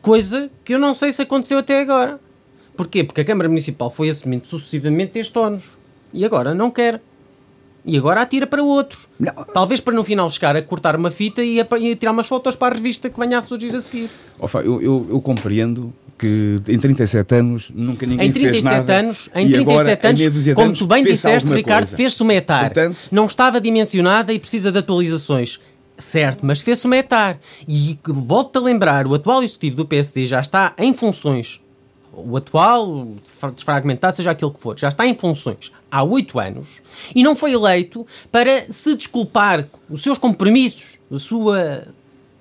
Coisa que eu não sei se aconteceu até agora. Porquê? Porque a Câmara Municipal foi assumindo sucessivamente este ónus. E agora não quer. e agora atira para outro. Não. Talvez para no final chegar a cortar uma fita e a, e a tirar umas fotos para a revista que venha a surgir a seguir. Ofa, eu, eu, eu compreendo que em 37 anos nunca ninguém em 37 fez nada. Anos, em 37 anos, como tu bem disseste, Ricardo, fez-se uma etar. Portanto, não estava dimensionada e precisa de atualizações. Certo, mas fez-se uma etar. E volto-te a lembrar, o atual executivo do PSD já está em funções o atual, desfragmentado, seja aquilo que for, já está em funções há oito anos e não foi eleito para se desculpar os seus compromissos, a sua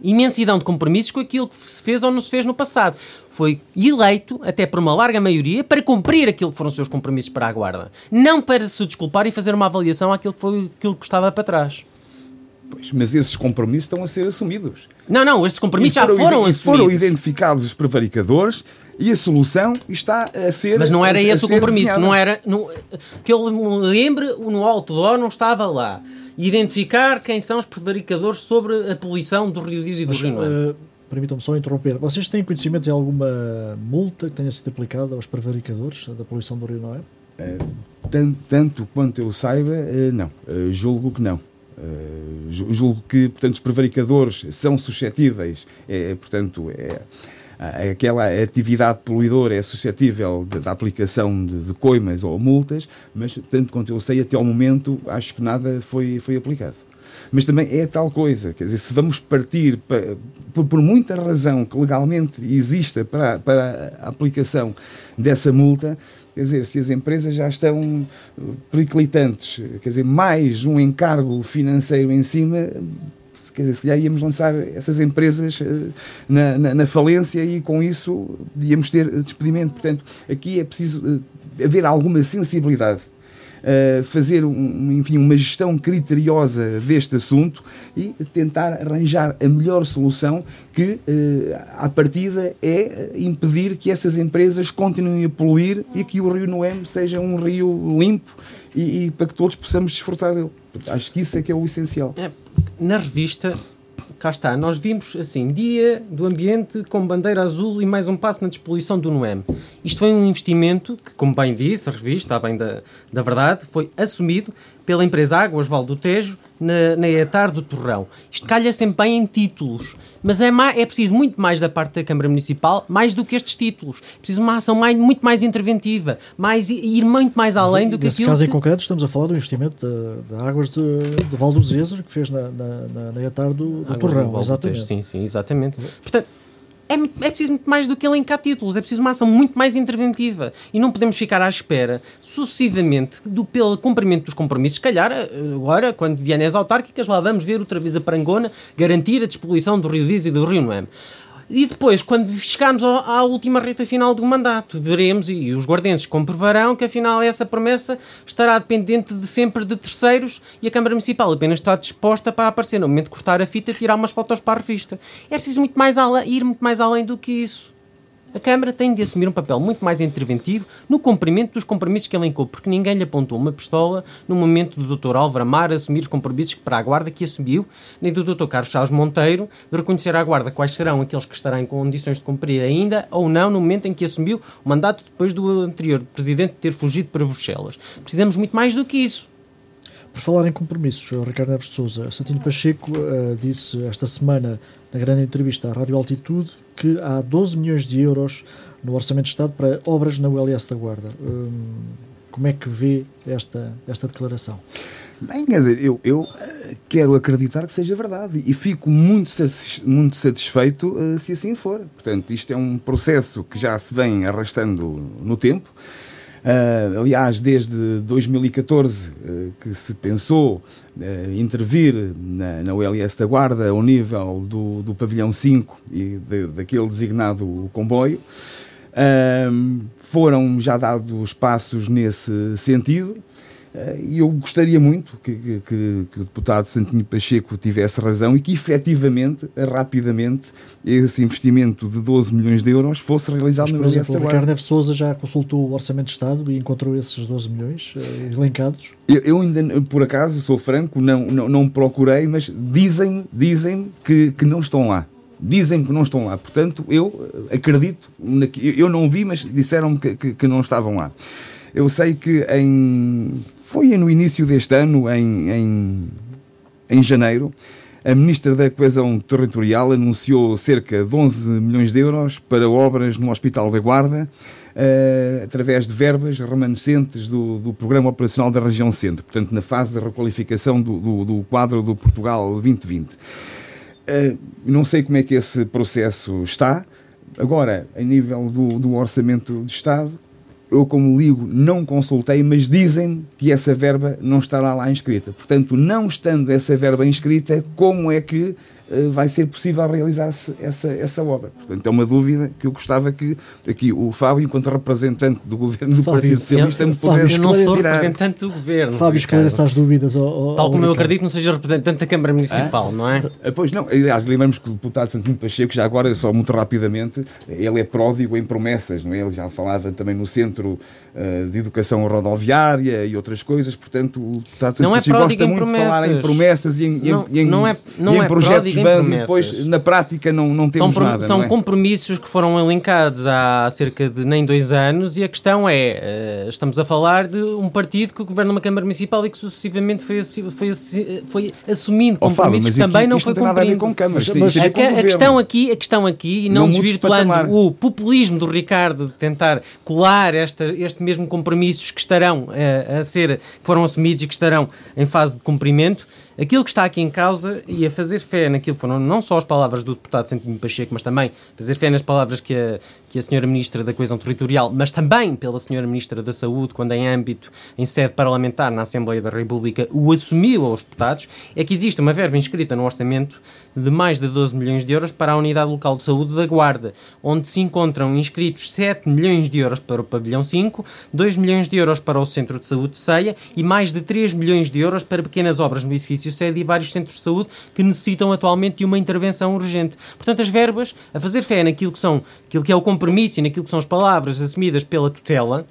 imensidão de compromissos com aquilo que se fez ou não se fez no passado. Foi eleito, até por uma larga maioria, para cumprir aquilo que foram os seus compromissos para a Guarda. Não para se desculpar e fazer uma avaliação àquilo que foi aquilo que estava para trás. Pois, mas esses compromissos estão a ser assumidos. Não, não, esses compromissos já foram assumidos. foram identificados os prevaricadores e a solução está a ser. Mas não era a, esse a o compromisso, desenhada. não era. Não, que eu me lembre, no outdoor não estava lá. Identificar quem são os prevaricadores sobre a poluição do Rio Diz e do Rio uh, Permitam-me só interromper. Vocês têm conhecimento de alguma multa que tenha sido aplicada aos prevaricadores da poluição do Rio Noé? Uh, tanto, tanto, quanto eu saiba, uh, não. Uh, julgo que não. Uh, julgo que, portanto, os prevaricadores são suscetíveis, é, portanto, é, aquela atividade poluidora é suscetível da aplicação de, de, coimas ou multas, mas, tanto quanto eu sei, até ao momento, acho que nada foi, foi aplicado. Mas também é tal coisa, quer dizer, se vamos partir para, por, por, muita razão que legalmente exista para, para a aplicação dessa multa, Quer dizer, se as empresas já estão eh, periclitantes, quer dizer, mais um encargo financeiro em cima, quer dizer, se calhar íamos lançar essas empresas eh, na, na, na, falência e com isso íamos ter despedimento. Portanto, aqui é preciso eh, haver alguma sensibilidade uh, fazer um, enfim, uma gestão criteriosa deste assunto e tentar arranjar a melhor solução que, uh, à partida, é impedir que essas empresas continuem a poluir e que o Rio Noem seja um rio limpo e, e para que todos possamos desfrutar dele. Acho que isso é que é o essencial. É, na revista cá está, nós vimos assim, dia do ambiente com bandeira azul e mais um passo na despoluição do NOEM. Isto foi um investimento que, como bem disse, a revista, bem da, da verdade, foi assumido pela empresa Águas Val do Tejo na, na etar do Torrão. Isto calha sempre bem em títulos, mas é, mais, é preciso muito mais da parte da Câmara Municipal, mais do que estes títulos. É preciso uma ação mais, muito mais interventiva, mais, ir muito mais além mas, do que nesse aquilo. caso que... em concreto, estamos a falar do investimento de, de Águas de, de Val do Zezer, que fez na, na, na, na etar do, do Torrão. Exatamente. Sim, sim, exatamente. Portanto, é, é preciso muito mais do que elencar títulos, é preciso uma ação muito mais interventiva. E não podemos ficar à espera sucessivamente do, pelo cumprimento dos compromissos. Se calhar, eh, agora, quando vierem as autárquicas, lá vamos ver outra vez a parangona garantir a despoluição do Rio Diz e do Rio Noem. E depois, quando chegarmos à última reta final do mandato, veremos e os guardenses comprovarão que afinal essa promessa estará dependente de sempre de terceiros e a Câmara Municipal apenas está disposta para aparecer no momento de cortar a fita e tirar umas fotos para a revista. É preciso muito mais ir muito mais além do que isso. A Câmara tem de assumir um papel muito mais interventivo no cumprimento dos compromissos que elencou, porque ninguém lhe apontou uma pistola no momento do Dr. Álvaro Amar assumir os compromissos para a Guarda que assumiu, nem do Dr. Carlos Chaves Monteiro de reconhecer à Guarda quais serão aqueles que estarão em condições de cumprir ainda ou não no momento em que assumiu o mandato depois do anterior Presidente ter fugido para Bruxelas. Precisamos muito mais do que isso. Por falar em compromissos, o Ricardo Neves de Souza, Santino Pacheco uh, disse esta semana, na grande entrevista à Rádio Altitude, que há 12 milhões de euros no Orçamento de Estado para obras na ULS da Guarda. Um, como é que vê esta, esta declaração? Bem, quer dizer, eu, eu eh, quero acreditar que seja verdade e fico muito, muito satisfeito uh, se assim for. Portanto, isto é um processo que já se vem arrastando no tempo. Uh, aliás, desde 2014 uh, ah, que se pensou uh, intervir na, na ULS da Guarda ao nível do, do pavilhão 5 e de, daquele designado comboio. foram já dados passos nesse sentido. E eu gostaria muito que, que, que, o deputado Santinho Pacheco tivesse razão e que efetivamente, rapidamente, esse investimento de 12 milhões de euros fosse realizado Mas, por exemplo, o Ricardo Neves Souza já consultou o Orçamento de Estado e encontrou esses 12 milhões uh, elencados? Eu, eu, ainda, por acaso, sou franco, não, não, não procurei, mas dizem-me dizem que, que não estão lá dizem que não estão lá. Portanto, eu acredito, eu não vi, mas disseram-me que, que, que, não estavam lá. Eu sei que em, foi no início deste ano, em, em, em janeiro, a Ministra da Coesão Territorial anunciou cerca de 11 milhões de euros para obras no Hospital da Guarda, uh, através de verbas remanescentes do, do Programa Operacional da Região Centro, portanto, na fase de requalificação do, do, do quadro do Portugal 2020. Uh, eh, não sei como é que esse processo está. Agora, a nível do, do orçamento de Estado, eu, como ligo, não consultei, mas dizem que essa verba não estará lá inscrita. Portanto, não estando essa verba inscrita, como é que vai ser possível realizar essa, essa obra. Portanto, é uma dúvida que eu gostava que aqui o Fábio, enquanto representante do governo do Fábio, Partido Socialista, me pudesse Eu não sou representante do governo. Fábio, esclareça as dúvidas. Ao, ao, Tal como eu acredito, não seja representante da Câmara Municipal, ah? não é? Ah, pois não. Aliás, lembramos que o deputado Santinho Pacheco, já agora, só muito rapidamente, ele é pródigo em promessas, não é? Ele já falava também no Centro de Educação Rodoviária e outras coisas, portanto, o deputado Santinho é gosta muito de falar em promessas e em, não, em, não é, não e em é projetos vãs e depois na prática não, não temos são, nada. São é? compromissos que foram elencados há cerca de nem dois anos e a questão é, uh, estamos a falar de um partido que governa uma Câmara Municipal e que sucessivamente foi, foi, foi assumindo oh, compromissos Fábio, que também não foi cumprido. Não tem nada a ver com câmaras, mas, a, a, a, questão aqui, a questão aqui, e não, não desvirtuando o populismo do Ricardo de tentar colar esta, este mesmo compromissos que estarão uh, a ser, que foram assumidos e que estarão em fase de cumprimento, Aquilo que está aqui em causa e a fazer fé naquilo foram não só as palavras do deputado Santinho Pacheco, mas também fazer fé nas palavras que a, que a senhora Ministra da Coesão Territorial, mas também pela senhora Ministra da Saúde, quando em âmbito, em sede parlamentar na Assembleia da República, o assumiu aos deputados, é que existe uma verba inscrita no orçamento de mais de 12 milhões de euros para a Unidade Local de Saúde da Guarda, onde se encontram inscritos 7 milhões de euros para o Pavilhão 5, 2 milhões de euros para o Centro de Saúde de Ceia e mais de 3 milhões de euros para pequenas obras no edifício edifício sede e vários centros de saúde que necessitam atualmente de uma intervenção urgente. Portanto, as verbas, a fazer fé naquilo que, são, aquilo que é o compromisso e naquilo que são as palavras assumidas pela tutela,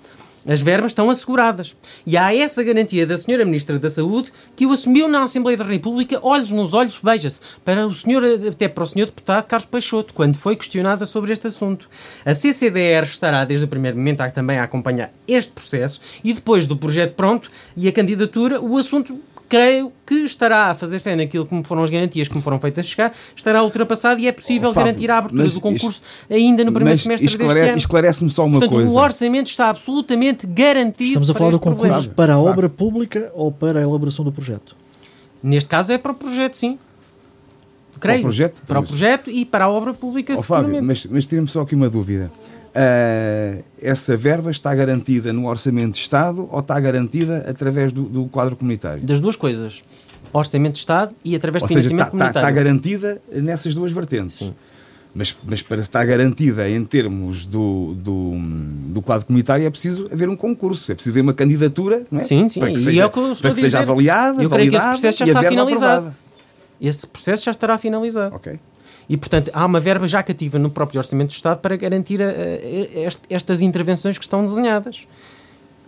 as verbas estão asseguradas. E há essa garantia da Senhora Ministra da Saúde que o assumiu na Assembleia da República, olhos nos olhos, veja-se, para o senhor, até para o senhor deputado Carlos Peixoto, quando foi questionada sobre este assunto. A CCDR estará desde o primeiro momento também a acompanhar este processo e depois do projeto pronto e a candidatura, o assunto creio que estará a fazer fé naquilo que foram as garantias que me foram feitas chegar, estará ultrapassado e é possível oh, Fábio, garantir a abertura do concurso isto, ainda no primeiro semestre esclare, deste ano. Esclarece-me só uma Portanto, coisa. o orçamento está absolutamente garantido. Estamos a falar do concurso problema. para a obra pública ou para a elaboração do projeto? Neste caso é para o projeto, sim. Creio. Para o projeto? Para o projeto e para a obra pública. Oh, Fábio, mas, mas tira-me só aqui uma dúvida. Uh, essa verba está garantida no Orçamento de Estado ou está garantida através do, do quadro comunitário? Das duas coisas. Orçamento de Estado e através ou de financiamento seja, está, comunitário. Está, garantida nessas duas vertentes. Sim. Mas, mas para estar garantida em termos do, do, do, quadro comunitário é preciso haver um concurso, é preciso haver uma candidatura não é? sim, sim. para que e seja, é o que eu estou para que seja avaliada, eu creio que esse processo já está finalizado. Aprovada. Esse processo já estará finalizado. Ok. E, portanto, há uma verba já cativa no próprio Orçamento do Estado para garantir a, a, estas intervenções que estão desenhadas.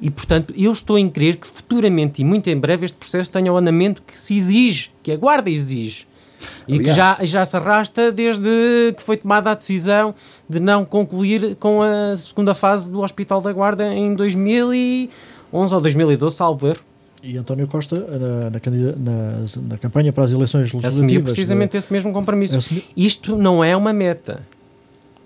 E, portanto, eu estou em crer que futuramente e muito em breve este processo tenha o andamento que se exige, que a Guarda exige. E Aliás. que já, já se arrasta desde que foi tomada a decisão de não concluir com a segunda fase do Hospital da Guarda em 2011 ou 2012, salvo erro. E António Costa, na, na, na, na, campanha para as eleições legislativas... Assumiu precisamente de... esse mesmo compromisso. Isto não é uma meta.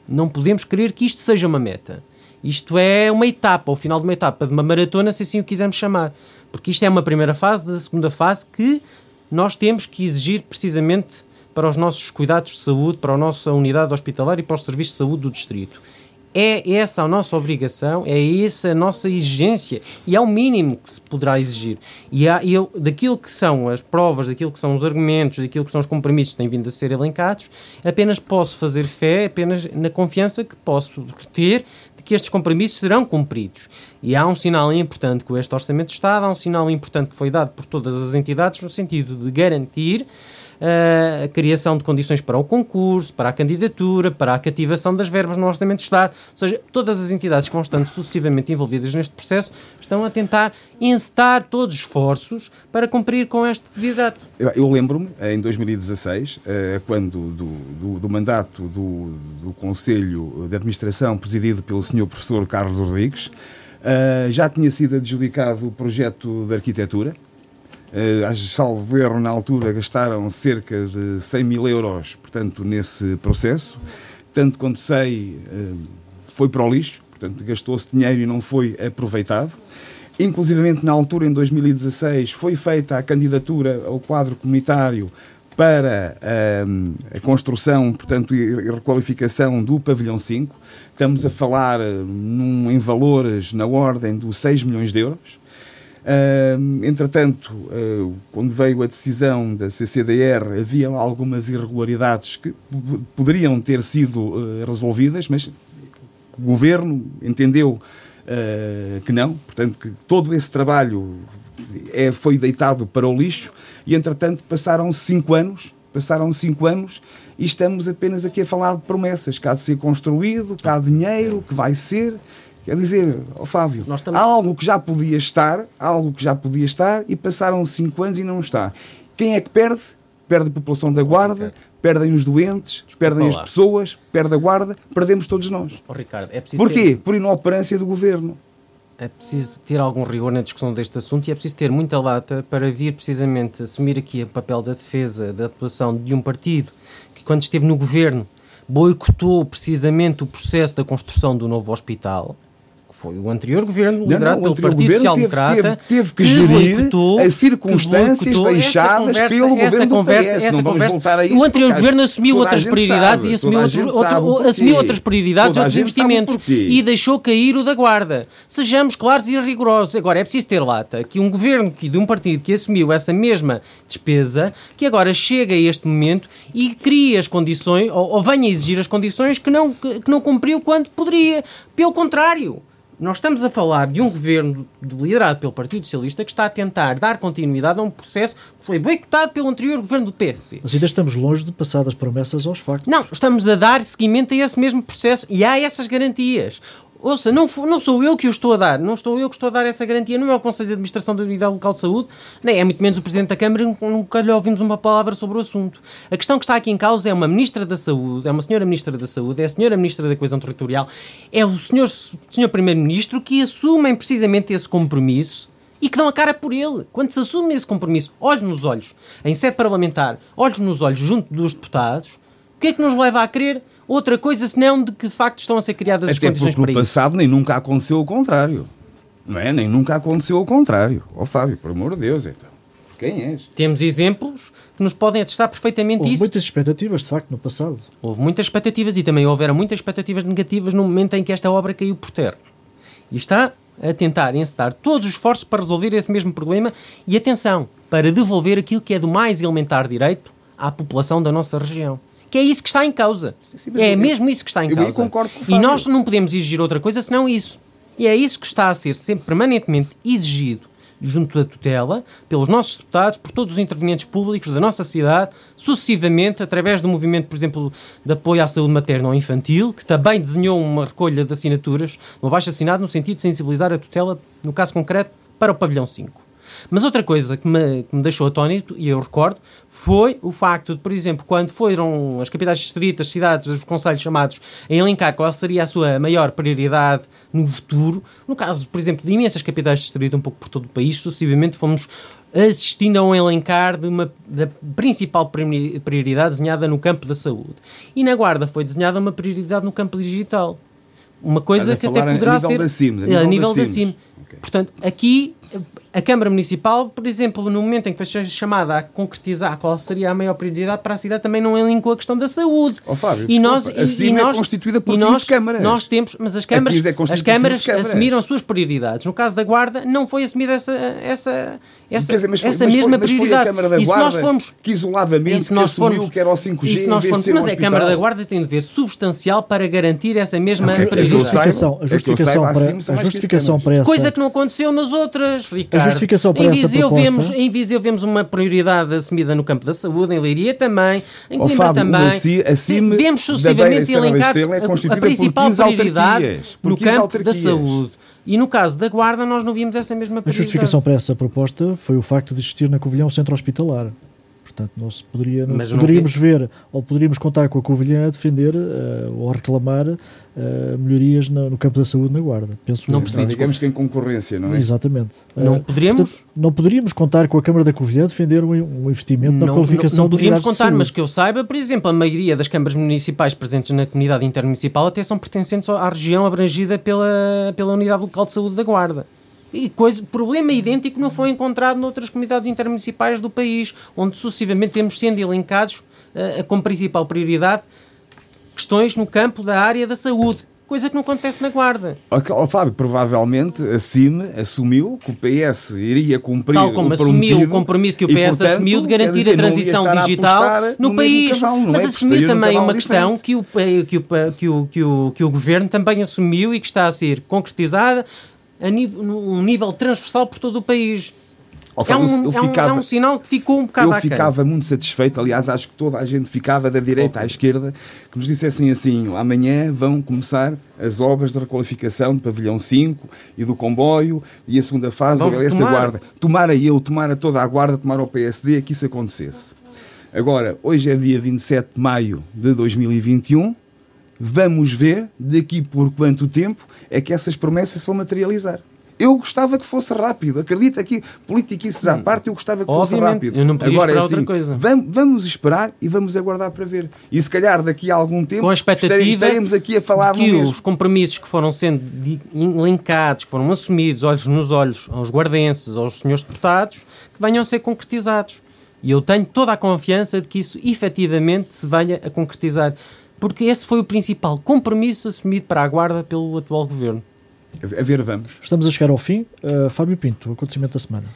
Não podemos querer que isto seja uma meta. Isto é uma etapa, o final de uma etapa, de uma maratona, se assim o quisermos chamar. Porque isto é uma primeira fase da segunda fase que nós temos que exigir precisamente para os nossos cuidados de saúde, para a nossa unidade hospitalar e para os serviços de saúde do distrito. É essa a nossa obrigação, é essa a nossa exigência e é o mínimo que se poderá exigir. E há, eu, daquilo que são as provas, daquilo que são os argumentos, daquilo que são os compromissos que têm vindo a ser elencados, apenas posso fazer fé, apenas na confiança que posso ter de que estes compromissos serão cumpridos. E há um sinal importante com este Orçamento de Estado, há um sinal importante que foi dado por todas as entidades no sentido de garantir a criação de condições para o concurso, para a candidatura, para a cativação das verbas no Orçamento de Estado. Ou seja, todas as entidades que vão estando sucessivamente envolvidas neste processo estão a tentar encetar todos os esforços para cumprir com este desidrato. Eu, lembro-me, em 2016, eh, quando do, do, do mandato do, do Conselho de Administração presidido pelo Sr. Professor Carlos Rodrigues, já tinha sido adjudicado o projeto de arquitetura. Uh, salvo erro, na altura gastaram cerca de 100 mil euros, portanto, nesse processo. Tanto quanto sei, uh, foi para o lixo, portanto, gastou-se dinheiro e não foi aproveitado. Inclusivamente, na altura, em 2016, foi feita a candidatura ao quadro comunitário para um, a construção, portanto, e requalificação do pavilhão 5. Estamos a falar num, em valores na ordem dos 6 milhões de euros. Entretanto, uh, quando veio a decisão da CCDR, havia algumas irregularidades que poderiam ter sido uh, resolvidas, mas o governo entendeu que não, portanto, que todo esse trabalho é, foi deitado para o lixo e, entretanto, passaram cinco anos, passaram cinco anos e estamos apenas aqui a falar de promessas, que há de ser construído, que há dinheiro, que vai ser. Quer dizer, oh Fábio, estamos... há algo que já podia estar, algo que já podia estar e passaram cinco anos e não está. Quem é que perde? Perde a população da Guarda, perdem os doentes, perdem as pessoas, perde a Guarda, perdemos todos nós. Oh, Ricardo, é Porquê? Ter... Por inoperância do Governo é preciso ter algum rigor na discussão deste assunto e é preciso ter muita lata para vir precisamente assumir aqui o papel da defesa da atuação de um partido que, quando esteve no governo, boicotou precisamente o processo da construção do novo hospital foi o anterior governo liderado não, pelo Partido Social Democrata teve, teve, que, que gerir boicotou, as circunstâncias deixadas conversa, pelo governo conversa, do PS. Essa não vamos voltar a isso. O anterior governo assumiu outras prioridades sabe, e assumiu, outro, outro, assumiu outras prioridades e outros investimentos e deixou cair o da guarda. Sejamos claros e rigorosos. Agora, é preciso ter lata que um governo que, de um partido que assumiu essa mesma despesa, que agora chega a este momento e cria as condições, ou, ou venha exigir as condições que não, que, que não cumpriu quando poderia. Pelo contrário, nós estamos a falar de um governo liderado pelo Partido Socialista que está a tentar dar continuidade a um processo que foi boicotado pelo anterior governo do PSD. Mas ainda estamos longe de passar das promessas aos factos. Não, estamos a dar seguimento a esse mesmo processo e há essas garantias. Ouça, não, não sou eu que o estou a dar, não estou eu que estou a dar essa garantia, não é o Conselho de Administração da Unidade Local de Saúde, nem é muito menos o Presidente da Câmara, nunca lhe ouvimos uma palavra sobre o assunto. A questão que está aqui em causa é uma Ministra da Saúde, é uma Senhora Ministra da Saúde, é a Senhora Ministra da Coesão Territorial, é o Senhor, senhor Primeiro-Ministro que assumem precisamente esse compromisso e que dão a cara por ele. Quando se assume esse compromisso, olhos nos olhos, em sede parlamentar, olhos nos olhos junto dos deputados, o que é que nos leva a crer outra coisa senão de que de facto estão a ser criadas Até as condições para isso. no passado nem nunca aconteceu o contrário. Não é? Nem nunca aconteceu o contrário. Ó oh, Fábio, por amor de Deus, então. Quem és? Temos exemplos que nos podem atestar perfeitamente houve isso. Houve muitas expectativas, de facto, no passado. Houve muitas expectativas e também houveram muitas expectativas negativas no momento em que esta obra caiu por terra. E está a tentar encetar todos os esforços para resolver esse mesmo problema e, atenção, para devolver aquilo que é do mais elementar direito à população da nossa região que é isso que está em causa. Sim, é eu, mesmo isso que está em eu causa. Concordo com e nós não podemos exigir outra coisa senão isso. E é isso que está a ser sempre permanentemente exigido junto da tutela, pelos nossos deputados, por todos os intervenientes públicos da nossa cidade, sucessivamente, através do movimento, por exemplo, de apoio à saúde materna ou infantil, que também desenhou uma recolha de assinaturas, um abaixo assinado, no sentido de sensibilizar a tutela, no caso concreto, para o pavilhão 5. Mas outra coisa que me, que me deixou atónito, e eu recordo, foi o facto de, por exemplo, quando foram as capitais distritas, as cidades, os conselhos chamados a elencar qual seria a sua maior prioridade no futuro, no caso, por exemplo, de imensas capitais distritas um pouco por todo o país, sucessivamente fomos assistindo a um elencar de uma, da principal prioridade desenhada no campo da saúde. E na Guarda foi desenhada uma prioridade no campo digital. Uma coisa que até poderá ser. Da a nível, a nível da. Okay. Portanto, aqui a Câmara Municipal, por exemplo, no momento em que foi chamada a concretizar qual seria a maior prioridade para a cidade, também não elencou a questão da saúde. Oh, Fábio, e nós, a e, e nós, é constituída por nós, câmaras. Nós temos, mas as câmaras, é as câmaras assumiram as suas prioridades. No caso da Guarda, não foi assumida essa, essa, essa, dizer, mas foi, essa mas mesma foi, mas. Foi a Câmara da Guarda e se nós formos, que isoladamente que nós assumiu formos, que era o 5G nós formos, Mas um a Câmara da Guarda tem de ver substancial para garantir essa mesma a, prioridade. A justificação, a justificação, para, a justificação para essa... Coisa que não aconteceu nas outras, Ricardo. A justificação para essa Viseu vemos, em Viseu vemos uma prioridade assumida no campo da saúde, em Leiria também, em Coimbra Fábio, também. Assim, acima vemos sucessivamente elencar é a, principal prioridade no campo da saúde. E no caso da Guarda, nós não vimos essa mesma prioridade. A justificação para essa proposta foi o facto de existir na Covilhão centro hospitalar. Portanto, não se poderia, não poderíamos não ver ou poderíamos contar com a Covilhã a defender uh, ou a reclamar uh, melhorias no, no, campo da saúde na Guarda. Penso não percebi, digamos que em concorrência, não é? Exatamente. Não uh, poderíamos? Portanto, não poderíamos contar com a Câmara da Covilhã a defender um, um investimento não, na qualificação não, não, não poderíamos contar, mas que eu saiba, por exemplo, a maioria das câmaras municipais presentes na comunidade intermunicipal até são pertencentes à região abrangida pela, pela Unidade Local de Saúde da Guarda. E coisa, problema idêntico não foi encontrado noutras comunidades intermunicipais do país, onde sucessivamente temos sendo elencados uh, como principal prioridade questões no campo da área da saúde. Coisa que não acontece na Guarda. Oh, Fábio, provavelmente a CIM assumiu que o PS iria cumprir Tal como o assumiu o compromisso que o PS e, portanto, assumiu de garantir dizer, a transição digital no, no país. Cavalo, mas é assumiu também uma questão que o, que, o, que, o, que, o, que o Governo também assumiu e que está a ser concretizada nível, num nível transversal por todo o país. É um, eu, ficava, é, um, é um sinal que ficou um bocado Eu ficava muito satisfeito, aliás, acho que toda a gente ficava da direita à esquerda, que nos dissessem assim: amanhã vão começar as obras de requalificação do pavilhão 5 e do comboio e a segunda fase Vamos da da Guarda. Tomara eu, tomara toda a Guarda, tomara o PSD que isso acontecesse. Agora, hoje é dia 27 de maio de 2021 Vamos ver daqui por quanto tempo é que essas promessas se vão materializar. Eu gostava que fosse rápido. Acredita que politiquices à hum. parte, eu gostava que Obviamente, fosse rápido. Eu não podia Agora, é assim, outra coisa. Vamos, vamos, esperar e vamos aguardar para ver. E se calhar daqui a algum tempo Com a expectativa estaremos aqui a falar de que os compromissos que foram sendo elencados, que foram assumidos olhos nos olhos aos guardenses, aos senhores deputados, que venham a ser concretizados. E eu tenho toda a confiança de que isso efetivamente se venha a concretizar porque esse foi o principal compromisso assumido para a Guarda pelo atual governo. A ver, vamos. Estamos a chegar ao fim. Uh, Fábio Pinto, o acontecimento da semana.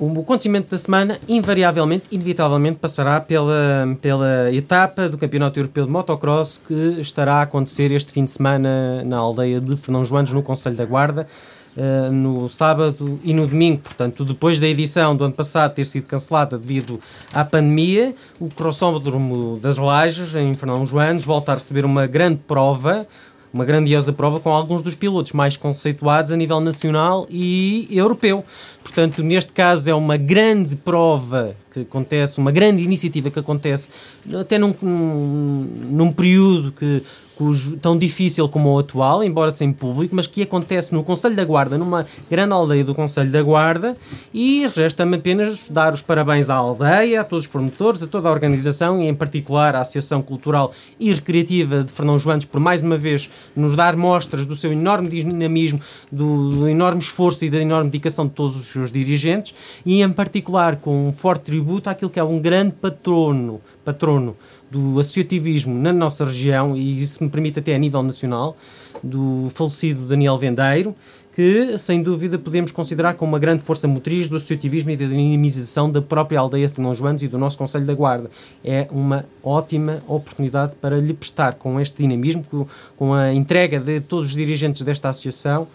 O acontecimento da semana, invariavelmente, inevitavelmente, passará pela, pela etapa do Campeonato Europeu de Motocross que estará a acontecer este fim de semana na aldeia de Fernão Joanes, no Conselho da Guarda. Uh, no sábado e no domingo. Portanto, depois da edição do ano passado ter sido cancelada devido à pandemia, o Crossódromo das Lajes, em Fernão Joanes, volta a receber uma grande prova, uma grandiosa prova com alguns dos pilotos mais conceituados a nível nacional e europeu. Portanto, neste caso é uma grande prova que acontece, uma grande iniciativa que acontece até num, num, num período que cujo, tão difícil como o atual, embora sem público, mas que acontece no Conselho da Guarda, numa grande aldeia do Conselho da Guarda, e resta-me apenas dar os parabéns à aldeia, a todos os promotores, a toda a organização e, em particular, à Associação Cultural e Recreativa de Fernão Joanes, por mais uma vez nos dar mostras do seu enorme dinamismo, do, do enorme esforço e da enorme dedicação de todos os seus dirigentes, e, em particular, com um forte tributo àquilo que é um grande patrono, patrono do associativismo na nossa região, e isso me permite até a nível nacional, do falecido Daniel Vendeiro, que sem dúvida podemos considerar como uma grande força motriz do associativismo e da dinamização da própria aldeia de Fernão Joanes e do nosso Conselho da Guarda. É uma ótima oportunidade para lhe prestar com este dinamismo, com a entrega de todos os dirigentes desta associação,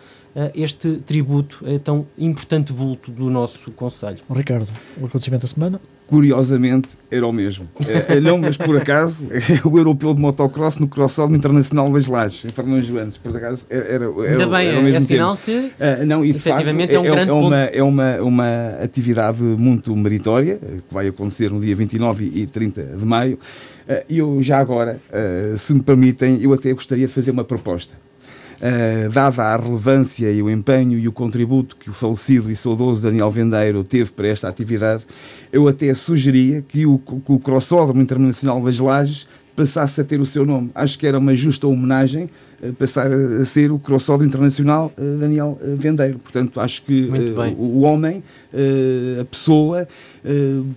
este tributo é tão importante vulto do nosso Conselho. Ricardo, o acontecimento da semana? Curiosamente, era o mesmo. É, não, mas por acaso, é [LAUGHS] o europeu de motocross no Crossódromo Internacional das Lajes, em Fernão Joanes. Por acaso, era, era, Ainda bem, era o mesmo é sinal que, uh, não, e efetivamente, facto, é um é, grande é uma, é, uma, uma atividade muito meritória, que vai acontecer no dia 29 e 30 de maio. E eu, já agora, se me permitem, eu até gostaria de fazer uma proposta. Uh, dada a relevância e o empenho e o contributo que o falecido e saudoso Daniel Vendeiro teve para esta atividade, eu até sugeria que o, que o Crossódromo Internacional das Lajes passasse a ter o seu nome. Acho que era uma justa homenagem uh, passar a ser o Crossódromo Internacional uh, Daniel Vendeiro. Portanto, acho que o, o, homem, a pessoa,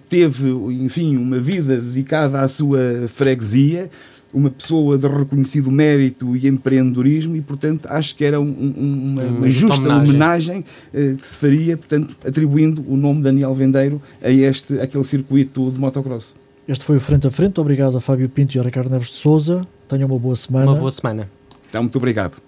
teve, enfim, uma vida dedicada à sua freguesia, uma pessoa de reconhecido mérito e empreendedorismo e, portanto, acho que era um, um, uma, uma, justa homenagem, homenagem uh, que se faria, portanto, atribuindo o nome Daniel Vendeiro a este, aquele circuito de motocross. Este foi o Frente a Frente. Obrigado a Fábio Pinto e a Ricardo Neves de Souza. Tenham uma boa semana. Uma boa semana. Então, muito obrigado.